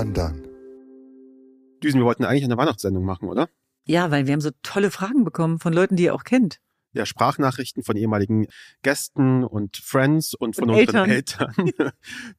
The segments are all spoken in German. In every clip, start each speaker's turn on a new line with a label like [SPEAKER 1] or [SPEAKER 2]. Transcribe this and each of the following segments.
[SPEAKER 1] undone.
[SPEAKER 2] Düsen, wir wollten eigentlich eine Weihnachtssendung machen, oder?
[SPEAKER 3] Ja, weil wir haben so tolle Fragen bekommen von Leuten, die ihr auch kennt.
[SPEAKER 2] Ja, Sprachnachrichten von ehemaligen Gästen und Friends und von
[SPEAKER 3] Und
[SPEAKER 2] unseren Eltern.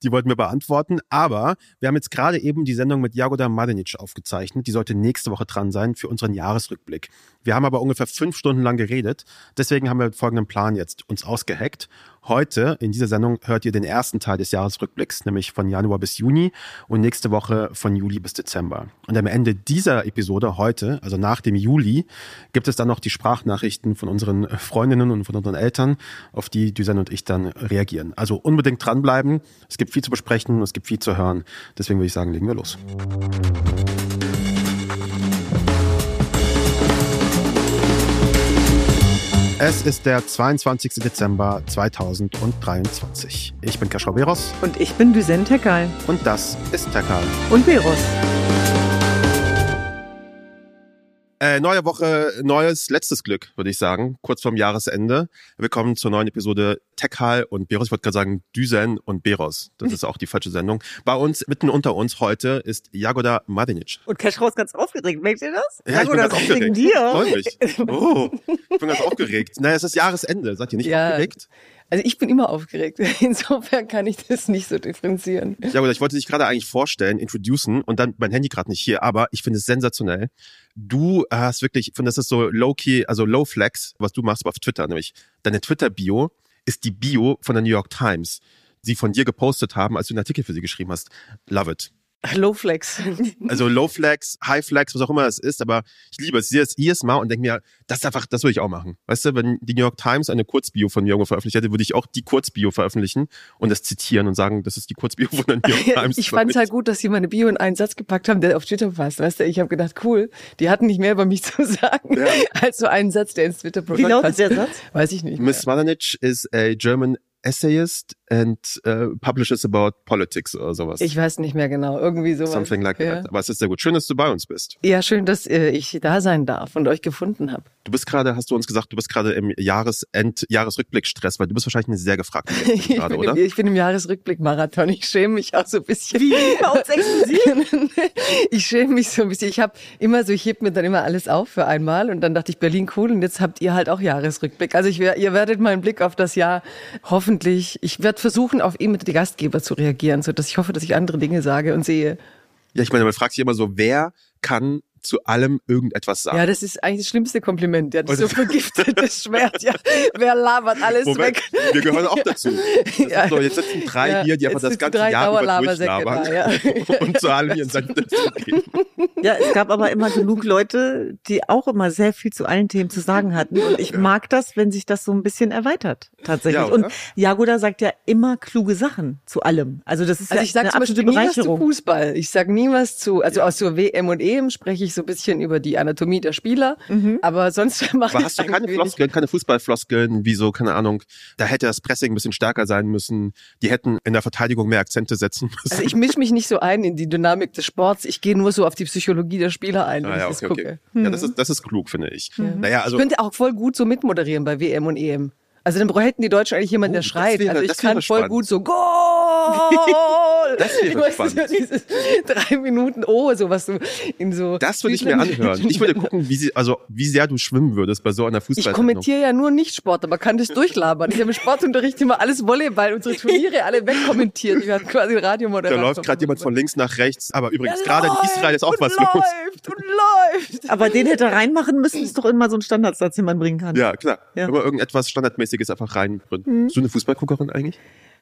[SPEAKER 2] Die wollten wir beantworten. Aber wir haben jetzt gerade eben die Sendung mit Jagoda Mladenic aufgezeichnet. Die sollte nächste Woche dran sein für unseren Jahresrückblick. Wir haben aber ungefähr fünf Stunden lang geredet. Deswegen haben wir folgenden Plan jetzt uns ausgeheckt. Heute in dieser Sendung hört ihr den ersten Teil des Jahresrückblicks, nämlich von Januar bis Juni und nächste Woche von Juli bis Dezember. Und am Ende dieser Episode heute, also nach dem Juli, gibt es dann noch die Sprachnachrichten von unseren Freundinnen und von unseren Eltern, auf die Düsen und ich dann reagieren. Also unbedingt dranbleiben. Es gibt viel zu besprechen, es gibt viel zu hören. Deswegen würde ich sagen, legen wir los. Es ist der 22. Dezember 2023. Ich bin Kaschau Beros
[SPEAKER 3] Und ich bin Düsen Tekal.
[SPEAKER 2] und das ist Tekal.
[SPEAKER 3] Und Beros.
[SPEAKER 2] Äh, neue Woche, neues, letztes Glück, würde ich sagen, kurz vorm Jahresende. Willkommen zur neuen Episode Techal und Beros. Ich wollte gerade sagen Düsen und Beros. Das ist auch die falsche Sendung. Bei uns, mitten unter uns heute ist Jagoda Mladenic.
[SPEAKER 3] Und Cashrow ist ganz aufgeregt. Merkt ihr das?
[SPEAKER 2] Ja, ich bin ganz aufgeregt.
[SPEAKER 3] wegen dir.
[SPEAKER 2] Freu mich. Oh, ich bin ganz aufgeregt. Naja, es ist Jahresende. Seid ihr nicht
[SPEAKER 4] Ja.
[SPEAKER 2] aufgeregt?
[SPEAKER 4] Also ich bin immer aufgeregt. Insofern kann ich das nicht so differenzieren.
[SPEAKER 2] Jagoda, ich wollte dich gerade eigentlich vorstellen, introducen und dann mein Handy gerade nicht hier, aber ich finde es sensationell. Du hast wirklich, ich finde, das ist so low-key, also low-flex, was du machst auf Twitter, nämlich deine Twitter-Bio ist die Bio von der New York Times, die von dir gepostet haben, als du einen Artikel für sie geschrieben hast. Love it.
[SPEAKER 4] Low Flex.
[SPEAKER 2] Also Low Flex, High Flex, was auch immer es ist, aber ich liebe es. Ich sehe es jedes Mal und denke mir, das ist einfach, das würde ich auch machen. Weißt du, wenn die New York Times eine Kurzbio von mir irgendwo veröffentlicht hätte, würde ich auch die Kurzbio veröffentlichen und das zitieren und sagen, das ist die Kurzbio von der New York Times.
[SPEAKER 4] ich fand es halt gut, dass sie meine Bio in einen Satz gepackt haben, der auf Twitter passt. Weißt du, ich habe gedacht, cool, die hatten nicht mehr über mich zu sagen,
[SPEAKER 2] Ja.
[SPEAKER 4] als so einen Satz, der ins Twitter
[SPEAKER 3] Wie lautet der Satz?
[SPEAKER 4] Weiß ich nicht.
[SPEAKER 2] Miss Mladenic is a German essayist and uh, publishes about politics oder sowas.
[SPEAKER 4] Ich weiß nicht mehr genau. Irgendwie sowas.
[SPEAKER 2] Something like
[SPEAKER 4] ja.
[SPEAKER 2] that. Aber es ist sehr gut. Schön, dass du bei uns bist.
[SPEAKER 4] Ja, schön, dass äh, ich da sein darf und euch gefunden habe.
[SPEAKER 2] Du bist gerade, hast du uns gesagt, du bist gerade im Jahresend, Jahresrückblick-Stress, weil du bist wahrscheinlich eine sehr gefragte
[SPEAKER 4] Ich
[SPEAKER 2] gerade, oder?
[SPEAKER 4] im, ich bin im Jahresrückblick-Marathon. Ich schäme mich auch so ein bisschen.
[SPEAKER 3] Wie? Bei uns exklusiv?
[SPEAKER 4] ich schäme mich so ein bisschen. Ich habe immer so, ich heb mir dann immer alles auf für einmal und dann dachte ich, Berlin cool und jetzt habt ihr halt auch Jahresrückblick. Also ich, ihr werdet meinen Blick auf das Jahr hoffentlich, ich werde versuchen, auf ihn mit die Gastgeber zu reagieren, so dass ich hoffe, dass ich andere Dinge sage und sehe.
[SPEAKER 2] Ja, ich meine, man fragt sich immer so, wer kann zu allem irgendetwas sagen?
[SPEAKER 4] Ja, das ist eigentlich das schlimmste Kompliment. Ja, das ist so vergiftetes Schwert. Ja, wer labert alles
[SPEAKER 2] Moment,
[SPEAKER 4] weg?
[SPEAKER 2] wir gehören auch dazu.
[SPEAKER 4] Ja.
[SPEAKER 2] so, jetzt sitzen drei
[SPEAKER 4] Ja,
[SPEAKER 2] hier, die einfach das ganze
[SPEAKER 4] drei
[SPEAKER 2] Jahr über durchlabern
[SPEAKER 4] da, ja.
[SPEAKER 2] und zu allem ihren Senf dazugeben.
[SPEAKER 3] Ja, es gab aber immer genug Leute, die auch immer sehr viel zu allen Themen zu sagen hatten. Und ich mag das, wenn sich das so ein bisschen erweitert, tatsächlich. Und Jagoda sagt ja immer kluge Sachen zu allem. Also das ist
[SPEAKER 4] Also
[SPEAKER 3] ja
[SPEAKER 4] ich sage
[SPEAKER 3] eine
[SPEAKER 4] zum Beispiel nie was zu. Fußball. Ich sage nie was zu, also aus so WM und EM spreche ich so ein bisschen über die Anatomie der Spieler, aber sonst mache
[SPEAKER 2] Aber
[SPEAKER 4] ich
[SPEAKER 2] hast du keine. Floskeln, keine Fußballfloskeln, wie so, keine Ahnung, da hätte das Pressing ein bisschen stärker sein müssen, die hätten in der Verteidigung mehr Akzente setzen müssen.
[SPEAKER 4] Also ich mische mich nicht so ein in die Dynamik des Sports. Ich gehe nur so auf die Psychologie der Spieler ein, wenn
[SPEAKER 2] Ah, ja,
[SPEAKER 4] ich das
[SPEAKER 2] okay, okay.
[SPEAKER 4] gucke.
[SPEAKER 2] Ja, das ist, das ist klug, finde ich. Naja, also,
[SPEAKER 4] Ich könnte auch voll gut so mitmoderieren bei WM und EM. Also dann bräuchten hätten die Deutschen eigentlich jemanden,
[SPEAKER 2] Oh,
[SPEAKER 4] der schreit.
[SPEAKER 2] wäre-
[SPEAKER 4] also ich kann voll
[SPEAKER 2] spannend.
[SPEAKER 4] gut so Goal.
[SPEAKER 2] Das wäre
[SPEAKER 4] Ich weiß,
[SPEAKER 2] spannend.
[SPEAKER 4] So dieses drei Minuten Oh, so in so.
[SPEAKER 2] das würde ich mir anhören. Ich würde gucken, wie sie, also, wie sehr du schwimmen würdest bei so einer
[SPEAKER 4] Ich
[SPEAKER 2] Fußball.
[SPEAKER 4] kommentiere ja nur nicht Sport, aber kann das durchlabern. Ich habe im Sportunterricht immer alles Volleyball, unsere Turniere alle wegkommentiert. Ich hatte quasi
[SPEAKER 2] Da
[SPEAKER 4] Radiomoderator.
[SPEAKER 2] läuft gerade jemand von links nach rechts, aber übrigens, gerade in
[SPEAKER 4] läuft
[SPEAKER 2] Israel ist auch
[SPEAKER 4] und
[SPEAKER 2] was los.
[SPEAKER 4] läuft und läuft.
[SPEAKER 3] Aber den hätte er reinmachen müssen, ist doch immer so ein Standardsatz, den man bringen kann.
[SPEAKER 2] Ja, klar.
[SPEAKER 3] Ja.
[SPEAKER 2] Immer irgendetwas Standardmäßiges einfach reinbringen.
[SPEAKER 4] Mhm.
[SPEAKER 2] Bist du eine Fußballguckerin eigentlich?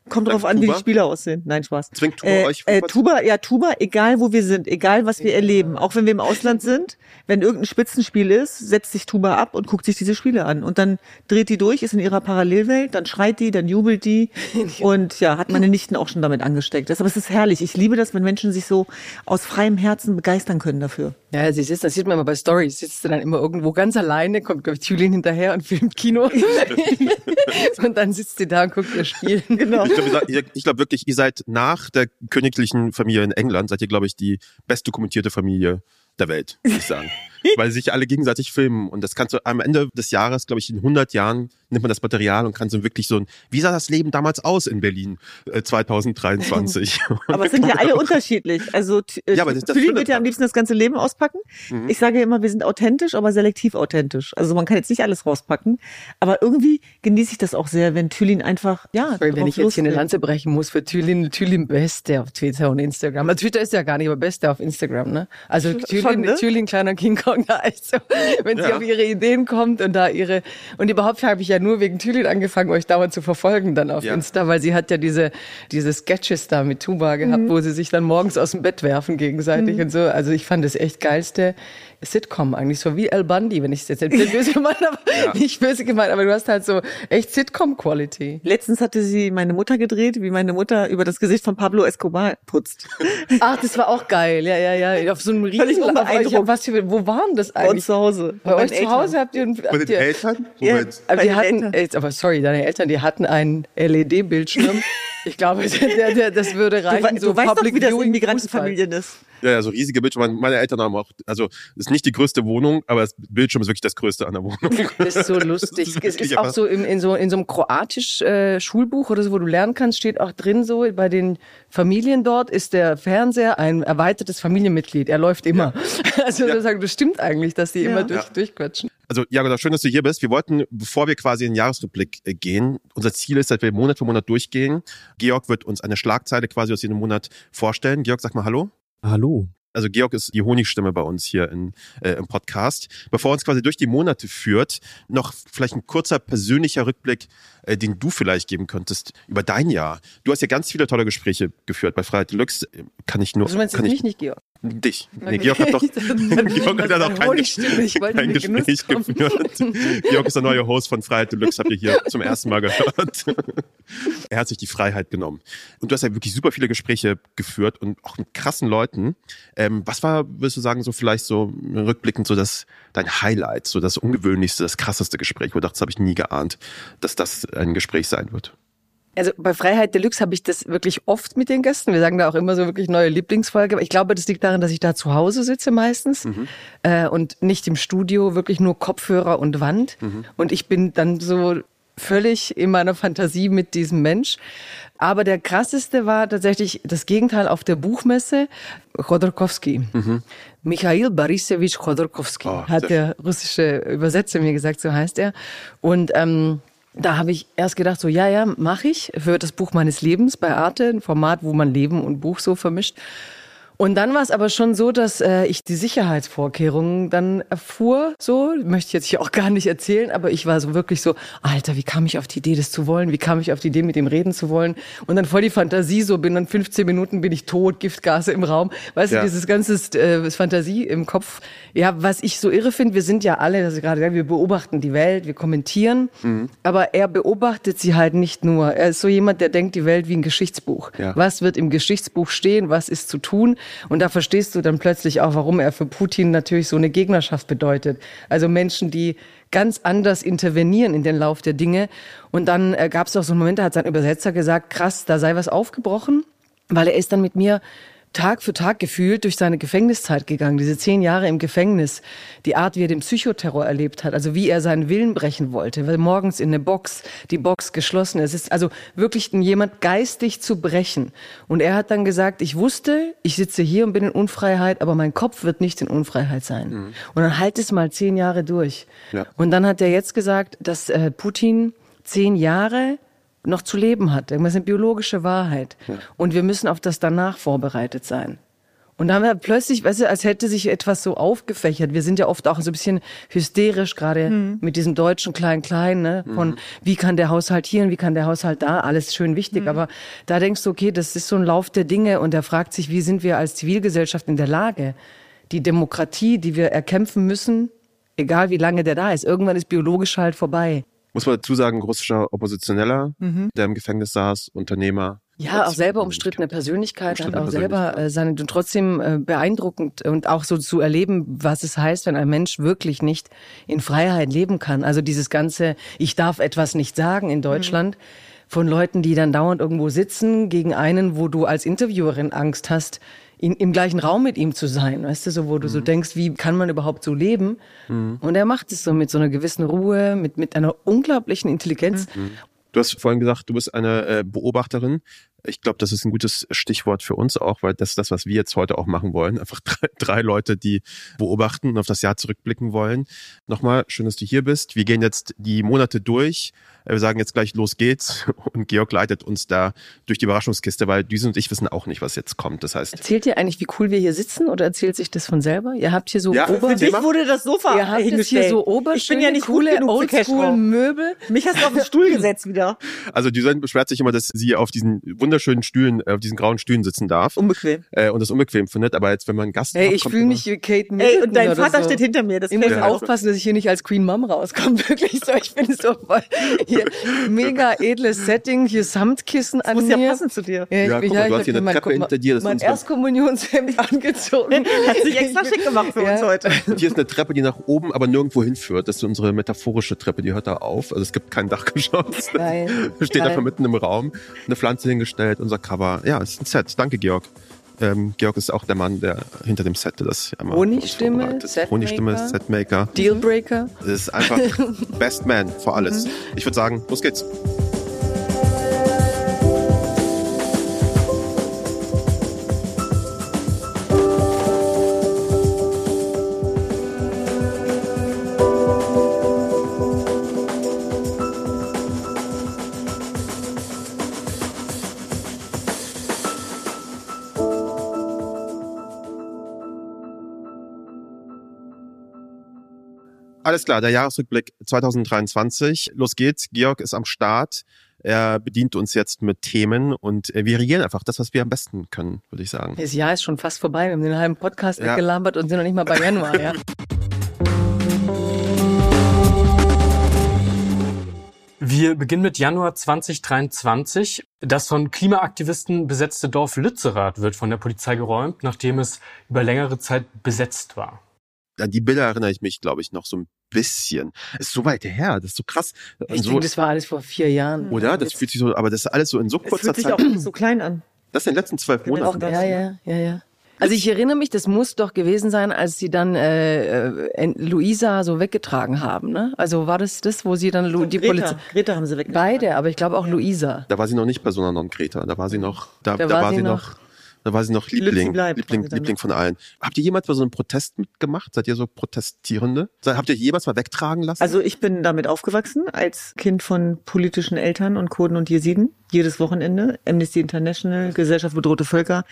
[SPEAKER 3] Kommt drauf an, wie die? Spieler aussehen. Nein, Spaß.
[SPEAKER 2] Zwingt Tuba
[SPEAKER 3] äh,
[SPEAKER 2] euch
[SPEAKER 3] äh, Tuba, ja, Tuba, egal wo wir sind, egal was wir erleben, auch wenn wir im Ausland sind, wenn irgendein Spitzenspiel ist, setzt sich Tuba ab und guckt sich diese Spiele an. Und dann dreht die durch, ist in ihrer Parallelwelt, dann schreit die, dann jubelt die. Und ja, hat meine Nichten auch schon damit angesteckt. Das, aber es ist herrlich. Ich liebe das, wenn Menschen sich so aus freiem Herzen begeistern können dafür.
[SPEAKER 4] Ja, sie sitzt, das sieht man immer bei Stories, sitzt sie dann immer irgendwo ganz alleine, kommt, glaube ich, Julien hinterher und filmt Kino. und dann sitzt sie da und guckt ihr Spiel. Genau.
[SPEAKER 2] Ich glaube glaub wirklich, ihr seid nach der königlichen Familie in England, seid ihr, glaube ich, die best dokumentierte Familie der Welt, würde ich sagen. Weil sich alle gegenseitig filmen. Und das kannst du am Ende des Jahres, glaube ich, in 100 Jahren nimmt man das Material und kann so wirklich so ein, wie sah das Leben damals aus in Berlin äh, 2023?
[SPEAKER 3] aber es sind ja alle unterschiedlich. Also äh,
[SPEAKER 2] Ja, aber das- das
[SPEAKER 3] wird ja am liebsten das ganze Leben auspacken.
[SPEAKER 2] Mhm.
[SPEAKER 3] Ich sage ja immer, wir sind authentisch, aber selektiv authentisch. Also man kann jetzt nicht alles rauspacken. Aber irgendwie genieße ich das auch sehr, wenn Thülin einfach, ja,
[SPEAKER 4] Wenn ich jetzt hier eine. Lanze brechen muss für Thülin, Thülin Beste auf Twitter und Instagram. Also Twitter ist ja gar nicht, aber Beste auf Instagram, ne? Also Thülin,
[SPEAKER 3] schon, ne?
[SPEAKER 4] Thülin kleiner King Kong, ja, also, wenn sie
[SPEAKER 2] Ja.
[SPEAKER 4] auf ihre Ideen kommt und da ihre, und überhaupt habe ich ja nur wegen Thülin angefangen, euch dauernd zu verfolgen dann auf
[SPEAKER 2] Ja.
[SPEAKER 4] Insta, weil sie hat ja diese, diese Sketches da mit Tuba gehabt,
[SPEAKER 3] Mhm.
[SPEAKER 4] wo sie sich dann morgens aus dem Bett werfen gegenseitig und so. Also ich fand das echt geilste Sitcom eigentlich, so wie El Bundy, wenn ich es jetzt nicht böse gemeint habe, nicht böse gemeint, aber du hast halt so echt Sitcom-Quality.
[SPEAKER 3] Letztens hatte sie meine Mutter gedreht, wie meine Mutter über das Gesicht von Pablo Escobar putzt.
[SPEAKER 4] Ach, das war auch geil. Ja, ja, ja. Auf so einem riesen. Ich hab- Was für, wo waren das
[SPEAKER 3] Bei uns
[SPEAKER 4] eigentlich?
[SPEAKER 3] zu Hause.
[SPEAKER 4] Bei euch zu Hause habt ihr,
[SPEAKER 2] Bei
[SPEAKER 4] habt
[SPEAKER 2] den
[SPEAKER 4] ihr
[SPEAKER 2] Eltern?
[SPEAKER 3] Ja.
[SPEAKER 4] Aber die hatten,
[SPEAKER 3] Eltern.
[SPEAKER 4] aber sorry, deine Eltern, die hatten einen LED-Bildschirm. Ich glaube, der, der, das würde
[SPEAKER 3] Du,
[SPEAKER 4] reichen.
[SPEAKER 3] wei-
[SPEAKER 4] so
[SPEAKER 3] du weißt doch,
[SPEAKER 4] Public
[SPEAKER 3] wie das in Migrantenfamilien ist.
[SPEAKER 2] Ja, ja, so riesige Bildschirme. Meine Eltern haben auch, also ist nicht die größte Wohnung, aber das Bildschirm ist wirklich das größte an der Wohnung.
[SPEAKER 4] Das ist so lustig.
[SPEAKER 2] Das ist
[SPEAKER 4] es ist auch so in, in so in so einem kroatisch äh, Schulbuch oder so, wo du lernen kannst, steht auch drin so bei den Familien dort ist der Fernseher ein erweitertes Familienmitglied. Er läuft immer. Also das, das stimmt eigentlich, dass die immer durch,
[SPEAKER 2] Ja.
[SPEAKER 4] durchquatschen.
[SPEAKER 2] Also, Jagoda, schön, dass du hier bist. Wir wollten, bevor wir quasi in den Jahresrückblick äh, gehen, unser Ziel ist, dass wir Monat für Monat durchgehen. Georg wird uns eine Schlagzeile quasi aus jedem Monat vorstellen. Georg, sag mal Hallo.
[SPEAKER 1] Hallo.
[SPEAKER 2] Also Georg ist die Honigstimme bei uns hier in, äh, im Podcast. Bevor er uns quasi durch die Monate führt, noch vielleicht ein kurzer persönlicher Rückblick, äh, den du vielleicht geben könntest über dein Jahr. Du hast ja ganz viele tolle Gespräche geführt bei Freiheit Deluxe. Kann ich nur,
[SPEAKER 4] Also du meinst
[SPEAKER 2] kann
[SPEAKER 4] jetzt
[SPEAKER 2] ich,
[SPEAKER 4] mich nicht, Georg?
[SPEAKER 2] Dich. Nee,
[SPEAKER 4] Okay.
[SPEAKER 2] Georg hat doch, Georg hat ja noch kein,
[SPEAKER 4] ich
[SPEAKER 2] kein Gespräch geführt. Georg ist der neue Host von Freiheit Deluxe, habt ihr hier zum ersten Mal gehört. er hat sich die Freiheit genommen. Und du hast ja wirklich super viele Gespräche geführt und auch mit krassen Leuten. Ähm, was war, würdest du sagen, so vielleicht so rückblickend so das, dein Highlight, so das ungewöhnlichste, das krasseste Gespräch, wo du dachtest, das habe ich nie geahnt, dass das ein Gespräch sein wird?
[SPEAKER 4] Also bei Freiheit Deluxe habe ich das wirklich oft mit den Gästen. Wir sagen da auch immer so wirklich neue Lieblingsfolge. Aber ich glaube, das liegt daran, dass ich da zu Hause sitze meistens äh, und nicht im Studio, wirklich nur Kopfhörer und Wand. Und ich bin dann so völlig in meiner Fantasie mit diesem Mensch. Aber der krasseste war tatsächlich das Gegenteil auf der Buchmesse. Chodorkowski. Michail Borisevich Chodorkowski
[SPEAKER 2] Oh,
[SPEAKER 4] hat
[SPEAKER 2] sehr
[SPEAKER 4] der russische Übersetzer mir gesagt, so heißt er. Und ähm, da habe ich erst gedacht, so ja, ja, mache ich für das Buch meines Lebens bei Arte, ein Format, wo man Leben und Buch so vermischt. Und dann war es aber schon so, dass äh, ich die Sicherheitsvorkehrungen dann erfuhr. So möchte ich jetzt hier auch gar nicht erzählen, aber ich war so wirklich so, Alter, wie kam ich auf die Idee, das zu wollen? Wie kam ich auf die Idee, mit dem reden zu wollen? Und dann voll die Fantasie, so bin dann 15 Minuten bin ich tot, Giftgase im Raum. Weißt
[SPEAKER 2] Ja.
[SPEAKER 4] du, dieses ganze äh, Fantasie im Kopf. Ja, was ich so irre finde, wir sind ja alle, das gerade gesagt, wir beobachten die Welt, wir kommentieren, aber er beobachtet sie halt nicht nur. Er ist so jemand, der denkt die Welt wie ein Geschichtsbuch.
[SPEAKER 2] Ja.
[SPEAKER 4] Was wird im Geschichtsbuch stehen? Was ist zu tun? Und da verstehst du dann plötzlich auch, warum er für Putin natürlich so eine Gegnerschaft bedeutet. Also Menschen, die ganz anders intervenieren in den Lauf der Dinge. Und dann äh, gab es auch so einen Moment, da hat sein Übersetzer gesagt, krass, da sei was aufgebrochen, weil er ist dann mit mir Tag für Tag gefühlt durch seine Gefängniszeit gegangen, diese zehn Jahre im Gefängnis, die Art, wie er den Psychoterror erlebt hat, also wie er seinen Willen brechen wollte, weil morgens in eine Box, die Box geschlossen, es ist also wirklich jemand geistig zu brechen. Und er hat dann gesagt, ich wusste, ich sitze hier und bin in Unfreiheit, aber mein Kopf wird nicht in Unfreiheit sein. Und dann halt es mal zehn Jahre durch.
[SPEAKER 2] Ja.
[SPEAKER 4] Und dann hat er jetzt gesagt, dass äh, Putin zehn Jahre noch zu leben hat. Das ist eine biologische Wahrheit. Und wir müssen auf das danach vorbereitet sein. Und dann haben wir plötzlich, weißt du, als hätte sich etwas so aufgefächert. Wir sind ja oft auch so ein bisschen hysterisch, gerade mit diesem deutschen Klein-Klein, ne? Von wie kann der Haushalt hier und wie kann der Haushalt da, alles schön wichtig. Aber da denkst du, okay, das ist so ein Lauf der Dinge und er fragt sich, wie sind wir als Zivilgesellschaft in der Lage, die Demokratie, die wir erkämpfen müssen, egal wie lange der da ist, irgendwann ist biologisch halt vorbei.
[SPEAKER 2] Muss man dazu sagen, russischer Oppositioneller, der im Gefängnis saß, Unternehmer.
[SPEAKER 4] Ja, auch selber umstrittene Persönlichkeit,
[SPEAKER 2] Umstrittene
[SPEAKER 4] hat auch selber äh, seine und trotzdem äh, beeindruckend und auch so zu erleben, was es heißt, wenn ein Mensch wirklich nicht in Freiheit leben kann. Also dieses ganze, ich darf etwas nicht sagen in Deutschland. Von Leuten, die dann dauernd irgendwo sitzen, gegen einen, wo du als Interviewerin Angst hast, in, im gleichen Raum mit ihm zu sein, weißt du, so wo du so denkst, wie kann man überhaupt so leben? Und er macht es so mit so einer gewissen Ruhe, mit mit einer unglaublichen Intelligenz.
[SPEAKER 2] Du hast vorhin gesagt, du bist eine äh, Beobachterin. Ich glaube, das ist ein gutes Stichwort für uns auch, weil das ist das, was wir jetzt heute auch machen wollen. Einfach drei, drei Leute, die beobachten und auf das Jahr zurückblicken wollen. Nochmal, schön, dass du hier bist. Wir gehen jetzt die Monate durch. Wir sagen jetzt gleich, los geht's. Und Georg leitet uns da durch die Überraschungskiste, weil Düsen und ich wissen auch nicht, was jetzt kommt. Das heißt,
[SPEAKER 4] Erzählt ihr eigentlich, wie cool wir hier sitzen oder erzählt sich das von selber? Ihr habt hier so
[SPEAKER 2] Ja,
[SPEAKER 4] Ober
[SPEAKER 3] Für dich wurde das Sofa
[SPEAKER 4] Ihr habt
[SPEAKER 3] hingestellt.
[SPEAKER 4] hier so oberschöne,
[SPEAKER 3] Ich bin ja nicht
[SPEAKER 4] coole,
[SPEAKER 3] gut genug für
[SPEAKER 4] oldschool
[SPEAKER 3] Cashflow.
[SPEAKER 4] Möbel.
[SPEAKER 3] Mich hast du auf den Stuhl gesetzt wieder.
[SPEAKER 2] also Düsen beschwert sich immer, dass sie auf diesen wunderschönen Stühlen, äh, auf diesen grauen Stühlen sitzen darf.
[SPEAKER 3] Unbequem.
[SPEAKER 2] Äh, und das unbequem findet. Aber jetzt, wenn man einen Gast
[SPEAKER 4] Hey,
[SPEAKER 2] hat,
[SPEAKER 4] ich fühle mich wie Kate
[SPEAKER 3] Ey,
[SPEAKER 4] Middleton
[SPEAKER 3] und dein Vater
[SPEAKER 4] so.
[SPEAKER 3] steht hinter mir. Das
[SPEAKER 4] Ich muss
[SPEAKER 2] Ja.
[SPEAKER 4] aufpassen, dass ich hier nicht als Queen Mom rauskomme. Wirklich so. Ich bin so voll hier mega edles Setting, hier Samtkissen an
[SPEAKER 3] muss
[SPEAKER 4] mir.
[SPEAKER 3] ja passen zu dir.
[SPEAKER 4] Ja, ich
[SPEAKER 2] Ja,
[SPEAKER 4] bin,
[SPEAKER 2] guck mal,
[SPEAKER 4] ja,
[SPEAKER 2] du hast hier eine
[SPEAKER 4] mein-
[SPEAKER 2] Treppe
[SPEAKER 4] mal,
[SPEAKER 2] hinter dir, das ist
[SPEAKER 4] Mein Erstkommunionshemd angezogen.
[SPEAKER 3] Hat sich extra schick gemacht für uns
[SPEAKER 4] Ja.
[SPEAKER 3] heute.
[SPEAKER 2] Und hier ist eine Treppe, die nach oben, aber nirgendwo hinführt. Das ist unsere metaphorische Treppe, die hört da auf. Also es gibt kein Dachgeschoss.
[SPEAKER 4] Geil.
[SPEAKER 2] Steht
[SPEAKER 4] Geil.
[SPEAKER 2] einfach mitten im Raum. Eine Pflanze hingestellt, unser Cover. Ja, es ist ein Set. Danke, Georg. Ähm, Georg ist auch der Mann, der hinter dem Set das für uns
[SPEAKER 4] Honigstimme. Setmaker.
[SPEAKER 2] Honigstimme, Setmaker.
[SPEAKER 4] Dealbreaker.
[SPEAKER 2] Das ist einfach Best Man für alles.
[SPEAKER 4] Mhm.
[SPEAKER 2] Ich würde sagen, los geht's. Alles klar, der Jahresrückblick 2023. Los geht's. Georg ist am Start. Er bedient uns jetzt mit Themen und äh, wir regieren einfach das, was wir am besten können, würde ich sagen.
[SPEAKER 4] Das Jahr ist schon fast vorbei. Wir haben den halben Podcast
[SPEAKER 2] Ja.
[SPEAKER 4] weggelabert und sind noch nicht mal bei Januar. Ja.
[SPEAKER 1] Wir beginnen mit Januar 2023. Das von Klimaaktivisten besetzte Dorf Lützerath wird von der Polizei geräumt, nachdem es über längere Zeit besetzt war.
[SPEAKER 2] An die Bilder erinnere ich mich, glaube ich, noch so ein bisschen. Ist so weit her, das ist so krass.
[SPEAKER 4] Ich
[SPEAKER 2] so,
[SPEAKER 4] denke, das war alles vor vier Jahren.
[SPEAKER 2] oder? Das fühlt sich so, aber das ist alles so in so kurzer
[SPEAKER 3] fühlt sich
[SPEAKER 2] Zeit.
[SPEAKER 3] auch nicht so klein an.
[SPEAKER 2] Das in den letzten zwölf. Monaten.
[SPEAKER 3] Das,
[SPEAKER 4] Ja, ja, ja, ja. Also ich erinnere mich, das muss doch gewesen sein, als sie dann äh, äh, Luisa so weggetragen haben. Ne? Also war das das, wo sie dann Lu die Polizei...
[SPEAKER 3] Greta, haben sie weg.
[SPEAKER 4] Beide, aber ich glaube auch Luisa.
[SPEAKER 2] Da war sie noch nicht Persona non greta. Da war sie noch, da,
[SPEAKER 4] Da
[SPEAKER 2] da,
[SPEAKER 4] war
[SPEAKER 2] war
[SPEAKER 4] sie
[SPEAKER 2] sie
[SPEAKER 4] noch-
[SPEAKER 2] noch, da war sie noch Liebling,
[SPEAKER 3] bleibt,
[SPEAKER 2] Liebling, Liebling von allen. Habt ihr jemals bei so einem Protest mitgemacht? Seid ihr so Protestierende? Habt ihr jemals mal wegtragen lassen?
[SPEAKER 3] Also ich bin damit aufgewachsen als Kind von politischen Eltern und Kurden und Jesiden. Jedes Wochenende Amnesty International, Gesellschaft bedrohte Völker,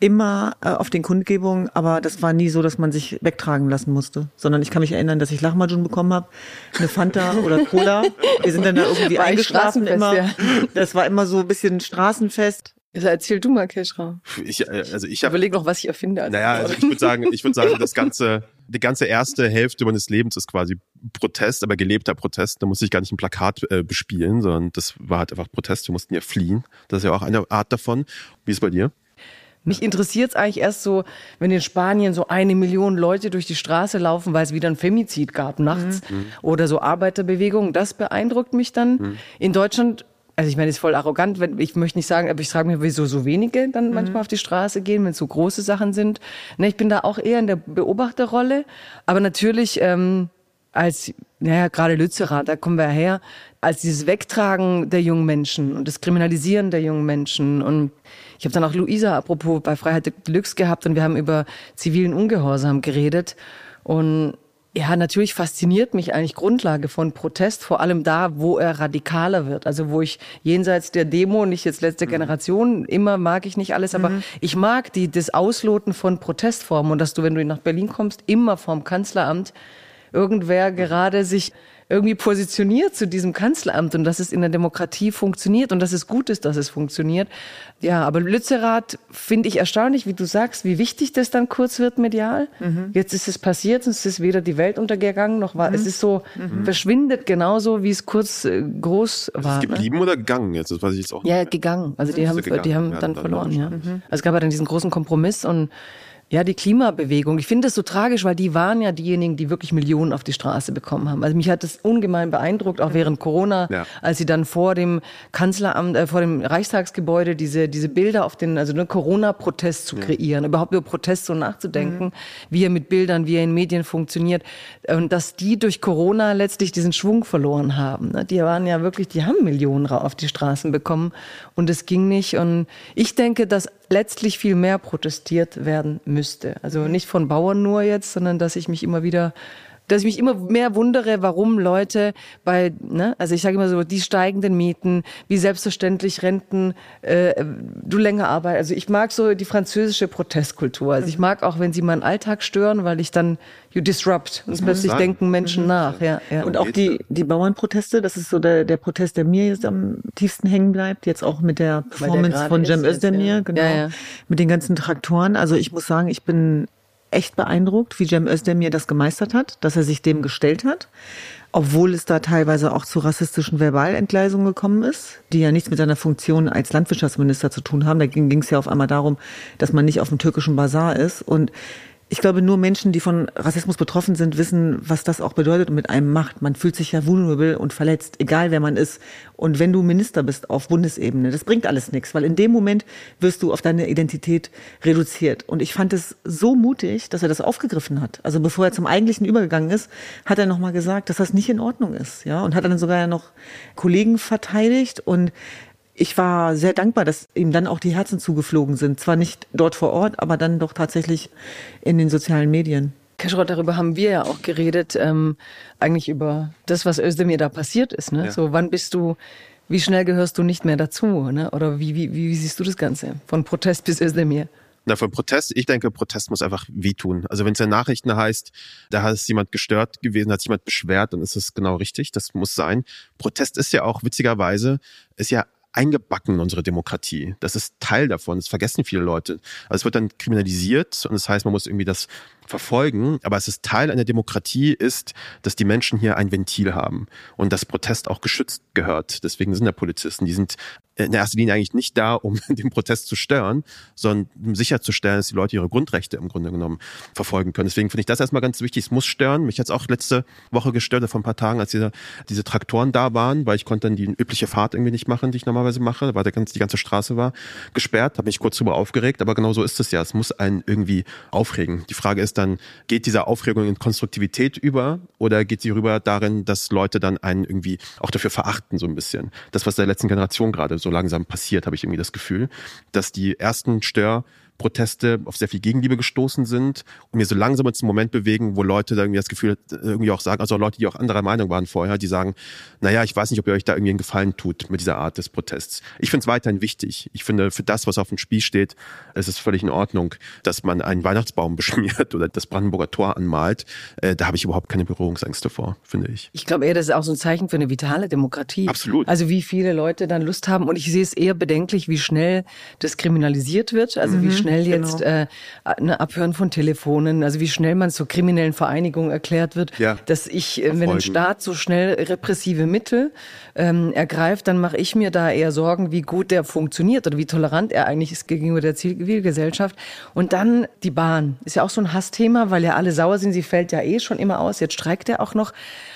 [SPEAKER 3] immer äh, auf den Kundgebungen. Aber das war nie so, dass man sich wegtragen lassen musste, sondern ich kann mich erinnern, dass ich Lahmacun bekommen habe, eine Fanta oder Cola. Wir sind dann da irgendwie
[SPEAKER 4] War
[SPEAKER 3] eingeschlafen immer.
[SPEAKER 4] ja.
[SPEAKER 3] Das war immer so ein bisschen Straßenfest.
[SPEAKER 4] Also erzähl du mal, Keschra.
[SPEAKER 2] ich, äh, also ich
[SPEAKER 4] Ich
[SPEAKER 2] habe
[SPEAKER 4] überleg noch, was ich erfinde. als
[SPEAKER 2] Naja, also ich würde sagen, ich würde sagen, das ganze, die ganze erste Hälfte meines Lebens ist quasi Protest, aber gelebter Protest. Da musste ich gar nicht ein Plakat äh, bespielen, sondern das war halt einfach Protest. Wir mussten ja fliehen. Das ist ja auch eine Art davon. Wie ist es bei dir?
[SPEAKER 4] Mich interessiert es eigentlich erst so, wenn in Spanien so eine Million Leute durch die Straße laufen, weil es wieder ein Femizid gab nachts oder so Arbeiterbewegungen. Das beeindruckt mich dann. In Deutschland, also ich meine, das ist voll arrogant, wenn, ich möchte nicht sagen, aber ich frage mich, wieso so wenige dann manchmal auf die Straße gehen, wenn es so große Sachen sind. Ne, ich bin da auch eher in der Beobachterrolle, aber natürlich ähm, als, naja, gerade Lützerath, da kommen wir her, als dieses Wegtragen der jungen Menschen und das Kriminalisieren der jungen Menschen. Und ich habe dann auch Luisa, apropos, bei Freiheit Deluxe gehabt und wir haben über zivilen Ungehorsam geredet. Und ja, natürlich fasziniert mich eigentlich Grundlage von Protest, vor allem da, wo er radikaler wird. Also wo ich jenseits der Demo, nicht jetzt letzte Generation, immer mag ich nicht alles, aber ich mag die, das Ausloten von Protestformen. Und dass du, wenn du nach Berlin kommst, immer vorm Kanzleramt irgendwer gerade sich irgendwie positioniert zu diesem Kanzleramt und dass es in der Demokratie funktioniert und dass es gut ist, dass es funktioniert. Ja, aber Lützerath finde ich erstaunlich, wie du sagst, wie wichtig das dann kurz wird medial. Jetzt ist es passiert, es ist weder die Welt untergegangen, noch war, es ist so, verschwindet genauso, wie es kurz äh, groß
[SPEAKER 2] Ist
[SPEAKER 4] war.
[SPEAKER 2] es
[SPEAKER 4] ne?
[SPEAKER 2] geblieben oder gegangen jetzt? Das weiß ich jetzt auch
[SPEAKER 4] Ja,
[SPEAKER 2] nicht.
[SPEAKER 4] gegangen. Also die
[SPEAKER 2] Ist
[SPEAKER 4] haben,
[SPEAKER 2] gegangen?
[SPEAKER 4] die haben
[SPEAKER 2] Ja,
[SPEAKER 4] dann
[SPEAKER 2] dann
[SPEAKER 4] verloren, ja. Also es gab ja dann diesen großen Kompromiss und Ja, die Klimabewegung. Ich finde das so tragisch, weil die waren ja diejenigen, die wirklich Millionen auf die Straße bekommen haben. Also mich hat das ungemein beeindruckt, auch während Corona, ja. als sie dann vor dem Kanzleramt, äh, vor dem Reichstagsgebäude diese, diese Bilder auf den, also einen Corona-Protest zu kreieren, ja. überhaupt über Protest so nachzudenken, mhm. wie er mit Bildern, wie er in Medien funktioniert. Und dass die durch Corona letztlich diesen Schwung verloren haben. Ne? Die waren ja wirklich, die haben Millionen auf die Straßen bekommen und es ging nicht. Und ich denke, dass letztlich viel mehr protestiert werden müsste. Also nicht von Bauern nur jetzt, sondern dass ich mich immer wieder dass ich mich immer mehr wundere, warum Leute bei, ne, also ich sage immer so, die steigenden Mieten, wie selbstverständlich Renten, äh, du länger arbeitest. Also ich mag so die französische Protestkultur. Also ich mag auch, wenn sie meinen Alltag stören, weil ich dann you disrupt und plötzlich sagen. denken Menschen mhm. nach. Ja, ja.
[SPEAKER 3] Und auch die die Bauernproteste, das ist so der der Protest, der mir jetzt am tiefsten hängen bleibt. Jetzt auch mit der Performance der von Cem Özdemir, ja. genau, ja, ja. mit den ganzen Traktoren. Also ich muss sagen, ich bin echt beeindruckt, wie Cem Özdemir das gemeistert hat, dass er sich dem gestellt hat, obwohl es da teilweise auch zu rassistischen Verbalentgleisungen gekommen ist, die ja nichts mit seiner Funktion als Landwirtschaftsminister zu tun haben. Da ging es ja auf einmal darum, dass man nicht auf dem türkischen Bazar ist und ich glaube, nur Menschen, die von Rassismus betroffen sind, wissen, was das auch bedeutet und mit einem macht. Man fühlt sich ja vulnerable und verletzt, egal wer man ist. Und wenn du Minister bist auf Bundesebene, das bringt alles nichts, weil in dem Moment wirst du auf deine Identität reduziert. Und ich fand es so mutig, dass er das aufgegriffen hat. Also bevor er zum eigentlichen übergegangen ist, hat er nochmal gesagt, dass das nicht in Ordnung ist, ja, und hat dann sogar noch Kollegen verteidigt und ich war sehr dankbar, dass ihm dann auch die Herzen zugeflogen sind. Zwar nicht dort vor Ort, aber dann doch tatsächlich in den sozialen Medien.
[SPEAKER 4] Keschrott, darüber haben wir ja auch geredet, ähm, eigentlich über das, was Özdemir da passiert ist. Ne? Ja. So, wann bist du, wie schnell gehörst du nicht mehr dazu? Ne? Oder wie, wie, wie siehst du das Ganze? Von Protest bis Özdemir?
[SPEAKER 2] Na, von Protest, ich denke, Protest muss einfach wehtun. Also wenn es in Nachrichten heißt, da hat es jemand gestört gewesen, hat sich jemand beschwert, dann ist es genau richtig. Das muss sein. Protest ist ja auch witzigerweise, ist ja eingebacken in unsere Demokratie. Das ist Teil davon. Das vergessen viele Leute. Also es wird dann kriminalisiert und das heißt, man muss irgendwie das verfolgen. Aber es ist Teil einer Demokratie ist, dass die Menschen hier ein Ventil haben und dass Protest auch geschützt gehört. Deswegen sind da Polizisten. Die sind in erster Linie eigentlich nicht da, um den Protest zu stören, sondern um sicherzustellen, dass die Leute ihre Grundrechte im Grunde genommen verfolgen können. Deswegen finde ich das erstmal ganz wichtig. Es muss stören. Mich hat es auch letzte Woche gestört, vor ein paar Tagen, als diese, diese Traktoren da waren, weil ich konnte dann die übliche Fahrt irgendwie nicht machen, die ich normalerweise mache, weil der die ganze Straße war gesperrt, habe mich kurz drüber aufgeregt, aber genau so ist es ja. Es muss einen irgendwie aufregen. Die Frage ist dann, geht diese Aufregung in Konstruktivität über oder geht sie rüber darin, dass Leute dann einen irgendwie auch dafür verachten, so ein bisschen? Das, was der letzten Generation gerade so langsam passiert, habe ich irgendwie das Gefühl, dass die ersten Stör Proteste auf sehr viel Gegenliebe gestoßen sind und mir so langsam zum Moment bewegen, wo Leute da irgendwie das Gefühl irgendwie auch sagen, also Leute, die auch anderer Meinung waren vorher, die sagen, naja, ich weiß nicht, ob ihr euch da irgendwie einen Gefallen tut mit dieser Art des Protests. Ich finde es weiterhin wichtig. Ich finde, für das, was auf dem Spiel steht, ist es völlig in Ordnung, dass man einen Weihnachtsbaum beschmiert oder das Brandenburger Tor anmalt. Äh, da habe ich überhaupt keine Berührungsängste vor, finde ich.
[SPEAKER 4] Ich glaube eher, das ist auch so ein Zeichen für eine vitale Demokratie.
[SPEAKER 2] Absolut.
[SPEAKER 4] Also wie viele Leute dann Lust haben und ich sehe es eher bedenklich, wie schnell das kriminalisiert wird, also mhm. wie schnell jetzt genau. äh, ne, Abhören von Telefonen, also wie schnell man zur kriminellen Vereinigung erklärt wird, ja. dass ich, äh, wenn ein Staat so schnell repressive Mittel ähm, ergreift, dann mache ich mir da eher Sorgen, wie gut der funktioniert oder wie tolerant er eigentlich ist gegenüber der Zivilgesellschaft. Und dann die Bahn ist ja auch so ein Hassthema, weil ja alle sauer sind. Sie fällt ja eh schon immer aus. Jetzt streikt er auch noch.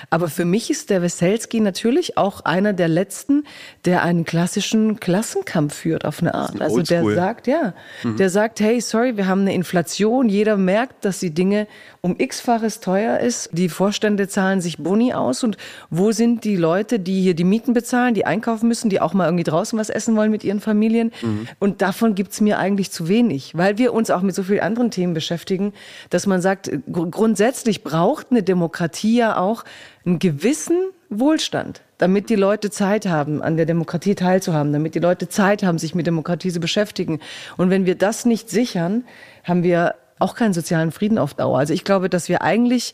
[SPEAKER 4] Aber für mich ist der Weselski natürlich auch einer der letzten, der einen klassischen Klassenkampf führt auf eine Art. Ein also der sagt, ja, mhm. der sagt, hey, sorry, wir haben eine Inflation. Jeder merkt, dass die Dinge um x-faches teuer ist. Die Vorstände zahlen sich Boni aus. Und wo sind die Leute, die hier die Mieten bezahlen, die einkaufen müssen, die auch mal irgendwie draußen was essen wollen mit ihren Familien? Mhm. Und davon gibt's mir eigentlich zu wenig, weil wir uns auch mit so vielen anderen Themen beschäftigen, dass man sagt, grundsätzlich braucht eine Demokratie ja auch einen gewissen Wohlstand, damit die Leute Zeit haben, an der Demokratie teilzuhaben, damit die Leute Zeit haben, sich mit Demokratie zu beschäftigen. Und wenn wir das nicht sichern, haben wir auch keinen sozialen Frieden auf Dauer. Also ich glaube, dass wir eigentlich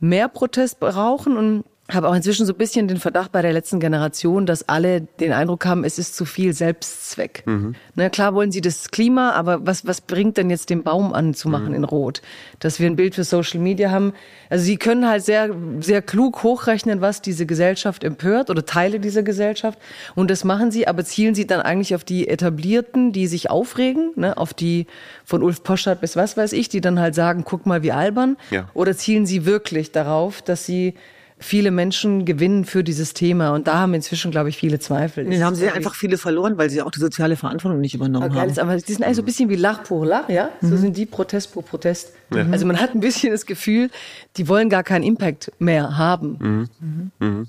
[SPEAKER 4] mehr Protest brauchen und habe auch inzwischen so ein bisschen den Verdacht bei der letzten Generation, dass alle den Eindruck haben, es ist zu viel Selbstzweck. Mhm. Na klar wollen sie das Klima, aber was, was bringt denn jetzt den Baum anzumachen mhm. in Rot? Dass wir ein Bild für Social Media haben. Also sie können halt sehr, sehr klug hochrechnen, was diese Gesellschaft empört oder Teile dieser Gesellschaft. Und das machen sie, aber zielen sie dann eigentlich auf die Etablierten, die sich aufregen, ne? auf die von Ulf Poschert bis was weiß ich, die dann halt sagen, guck mal, wie albern. Ja. Oder zielen sie wirklich darauf, dass sie viele Menschen gewinnen für dieses Thema. Und da haben inzwischen, glaube ich, viele Zweifel.
[SPEAKER 3] Nee, haben sie einfach viele verloren, weil sie auch die soziale Verantwortung nicht übernommen okay, haben.
[SPEAKER 4] Aber die sind eigentlich so ein bisschen wie Lach pour Lach, ja? So mhm. sind die Protest pro Protest. Ja. Also man hat ein bisschen das Gefühl, die wollen gar keinen Impact mehr haben. Mhm. Mhm.
[SPEAKER 2] mhm.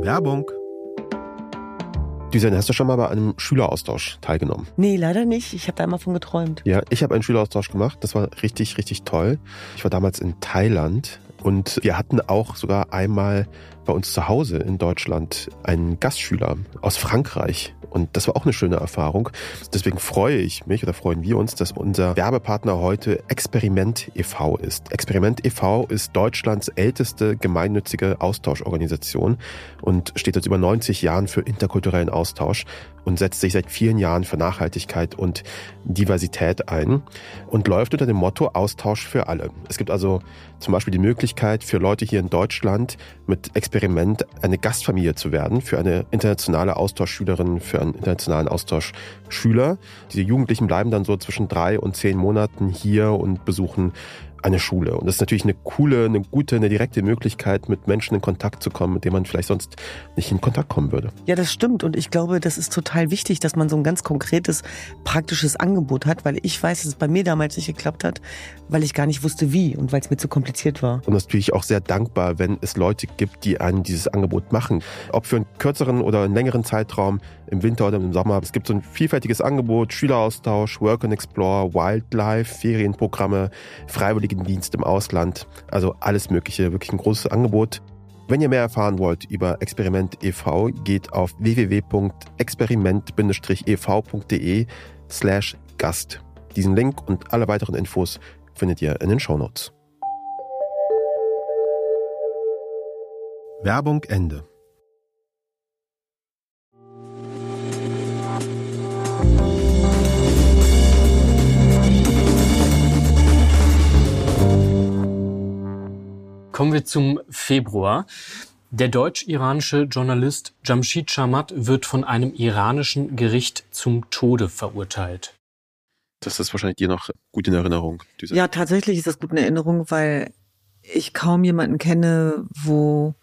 [SPEAKER 2] Werbung. Düsen, hast du schon mal bei einem Schüleraustausch teilgenommen?
[SPEAKER 3] Nee, leider nicht. Ich habe da einmal von geträumt.
[SPEAKER 2] Ja, ich habe einen Schüleraustausch gemacht. Das war richtig, richtig toll. Ich war damals in Thailand und wir hatten auch sogar einmal bei uns zu Hause in Deutschland einen Gastschüler aus Frankreich. Und das war auch eine schöne Erfahrung. Deswegen freue ich mich oder freuen wir uns, dass unser Werbepartner heute Experiment e.V. ist. Experiment e.V. ist Deutschlands älteste gemeinnützige Austauschorganisation und steht seit über 90 Jahren für interkulturellen Austausch und setzt sich seit vielen Jahren für Nachhaltigkeit und Diversität ein und läuft unter dem Motto Austausch für alle. Es gibt also zum Beispiel die Möglichkeit für Leute hier in Deutschland mit Experiment eine Gastfamilie zu werden, für eine internationale Austauschschülerin, für einen internationalen Austauschschüler. Diese Jugendlichen bleiben dann so zwischen drei und zehn Monaten hier und besuchen eine Schule. Und das ist natürlich eine coole, eine gute, eine direkte Möglichkeit, mit Menschen in Kontakt zu kommen, mit denen man vielleicht sonst nicht in Kontakt kommen würde.
[SPEAKER 3] Ja, das stimmt. Und ich glaube, das ist total wichtig, dass man so ein ganz konkretes, praktisches Angebot hat, weil ich weiß, dass es bei mir damals nicht geklappt hat, weil ich gar nicht wusste, wie und weil es mir zu kompliziert war.
[SPEAKER 2] Und natürlich auch sehr dankbar, wenn es Leute gibt, die einen dieses Angebot machen. Ob für einen kürzeren oder einen längeren Zeitraum, im Winter oder im Sommer. Es gibt so ein vielfältiges Angebot, Schüleraustausch, Work and Explore, Wildlife, Ferienprogramme, Freiwilligendienst im Ausland. Also alles Mögliche, wirklich ein großes Angebot. Wenn ihr mehr erfahren wollt über Experiment e.V., geht auf www.experiment-ev.de slash Gast. Diesen Link und alle weiteren Infos findet ihr in den Shownotes. Werbung Ende.
[SPEAKER 1] Kommen wir zum Februar. Der deutsch-iranische Journalist Jamshid Shamat wird von einem iranischen Gericht zum Tode verurteilt.
[SPEAKER 2] Das ist wahrscheinlich dir noch gut in Erinnerung.
[SPEAKER 3] Ja, tatsächlich ist das gut in Erinnerung, weil ich kaum jemanden kenne, wo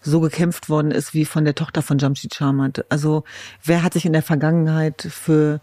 [SPEAKER 3] so gekämpft worden ist wie von der Tochter von Jamshid Shamat. Also wer hat sich in der Vergangenheit für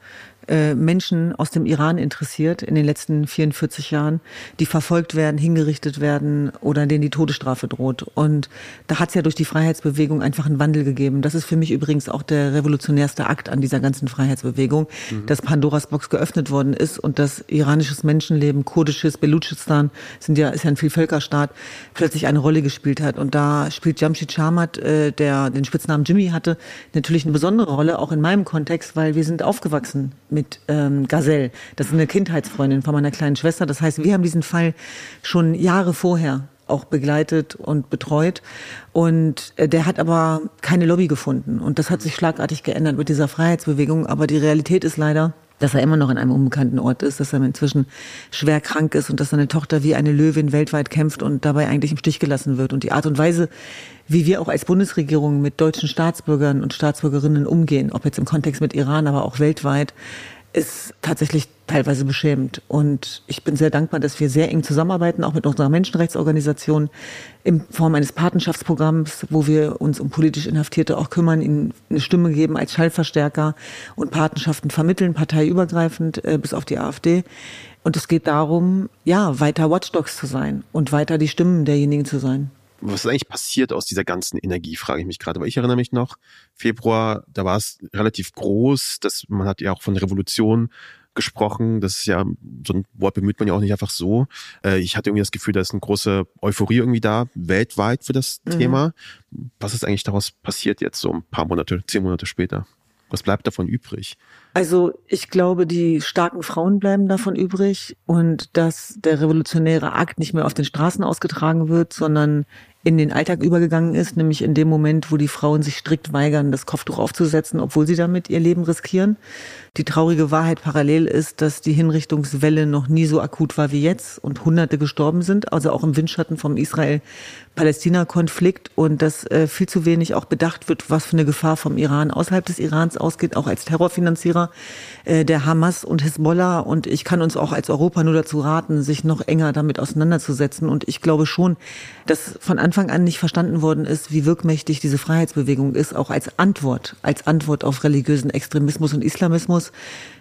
[SPEAKER 3] Menschen aus dem Iran interessiert in den letzten 44 Jahren, die verfolgt werden, hingerichtet werden oder denen die Todesstrafe droht. Und da hat es ja durch die Freiheitsbewegung einfach einen Wandel gegeben. Das ist für mich übrigens auch der revolutionärste Akt an dieser ganzen Freiheitsbewegung, mhm. dass Pandoras Box geöffnet worden ist und dass iranisches Menschenleben, kurdisches, Belutschistan, sind ja, ist ja ein Vielvölkerstaat, plötzlich eine Rolle gespielt hat. Und da spielt Jamshid Shamat, äh, der den Spitznamen Jimmy hatte, natürlich eine besondere Rolle, auch in meinem Kontext, weil wir sind aufgewachsen mit ähm, Gazelle. Das ist eine Kindheitsfreundin von meiner kleinen Schwester. Das heißt, wir haben diesen Fall schon Jahre vorher auch begleitet und betreut. Und äh, der hat aber keine Lobby gefunden. Und das hat sich schlagartig geändert mit dieser Freiheitsbewegung. Aber die Realität ist leider, dass er immer noch in einem unbekannten Ort ist, dass er inzwischen schwer krank ist und dass seine Tochter wie eine Löwin weltweit kämpft und dabei eigentlich im Stich gelassen wird. Und die Art und Weise, wie wir auch als Bundesregierung mit deutschen Staatsbürgern und Staatsbürgerinnen umgehen, ob jetzt im Kontext mit Iran, aber auch weltweit, ist tatsächlich teilweise beschämend. Und ich bin sehr dankbar, dass wir sehr eng zusammenarbeiten, auch mit unserer Menschenrechtsorganisation in Form eines Patenschaftsprogramms, wo wir uns um politisch Inhaftierte auch kümmern, ihnen eine Stimme geben als Schallverstärker und Patenschaften vermitteln, parteiübergreifend äh, bis auf die AfD. Und es geht darum, ja, weiter Watchdogs zu sein und weiter die Stimmen derjenigen zu sein
[SPEAKER 2] was ist eigentlich passiert aus dieser ganzen Energie, frage ich mich gerade. Weil ich erinnere mich noch, Februar, da war es relativ groß, dass man hat ja auch von Revolution gesprochen. Das ist ja, so ein Wort bemüht man ja auch nicht einfach so. Äh, ich hatte irgendwie das Gefühl, da ist eine große Euphorie irgendwie da, weltweit für das mhm. Thema. Was ist eigentlich daraus passiert jetzt so ein paar Monate, zehn Monate später? Was bleibt davon übrig?
[SPEAKER 3] Also ich glaube, die starken Frauen bleiben davon übrig und dass der revolutionäre Akt nicht mehr auf den Straßen ausgetragen wird, sondern in den Alltag übergegangen ist, nämlich in dem Moment, wo die Frauen sich strikt weigern, das Kopftuch aufzusetzen, obwohl sie damit ihr Leben riskieren. Die traurige Wahrheit parallel ist, dass die Hinrichtungswelle noch nie so akut war wie jetzt und Hunderte gestorben sind, also auch im Windschatten vom Israel-Palästina-Konflikt und dass äh, viel zu wenig auch bedacht wird, was für eine Gefahr vom Iran außerhalb des Irans ausgeht, auch als Terrorfinanzierer äh, der Hamas und Hisbollah. Und ich kann uns auch als Europa nur dazu raten, sich noch enger damit auseinanderzusetzen. Und ich glaube schon, dass von Anfang an nicht verstanden worden ist, wie wirkmächtig diese Freiheitsbewegung ist, auch als Antwort, als Antwort auf religiösen Extremismus und Islamismus muss.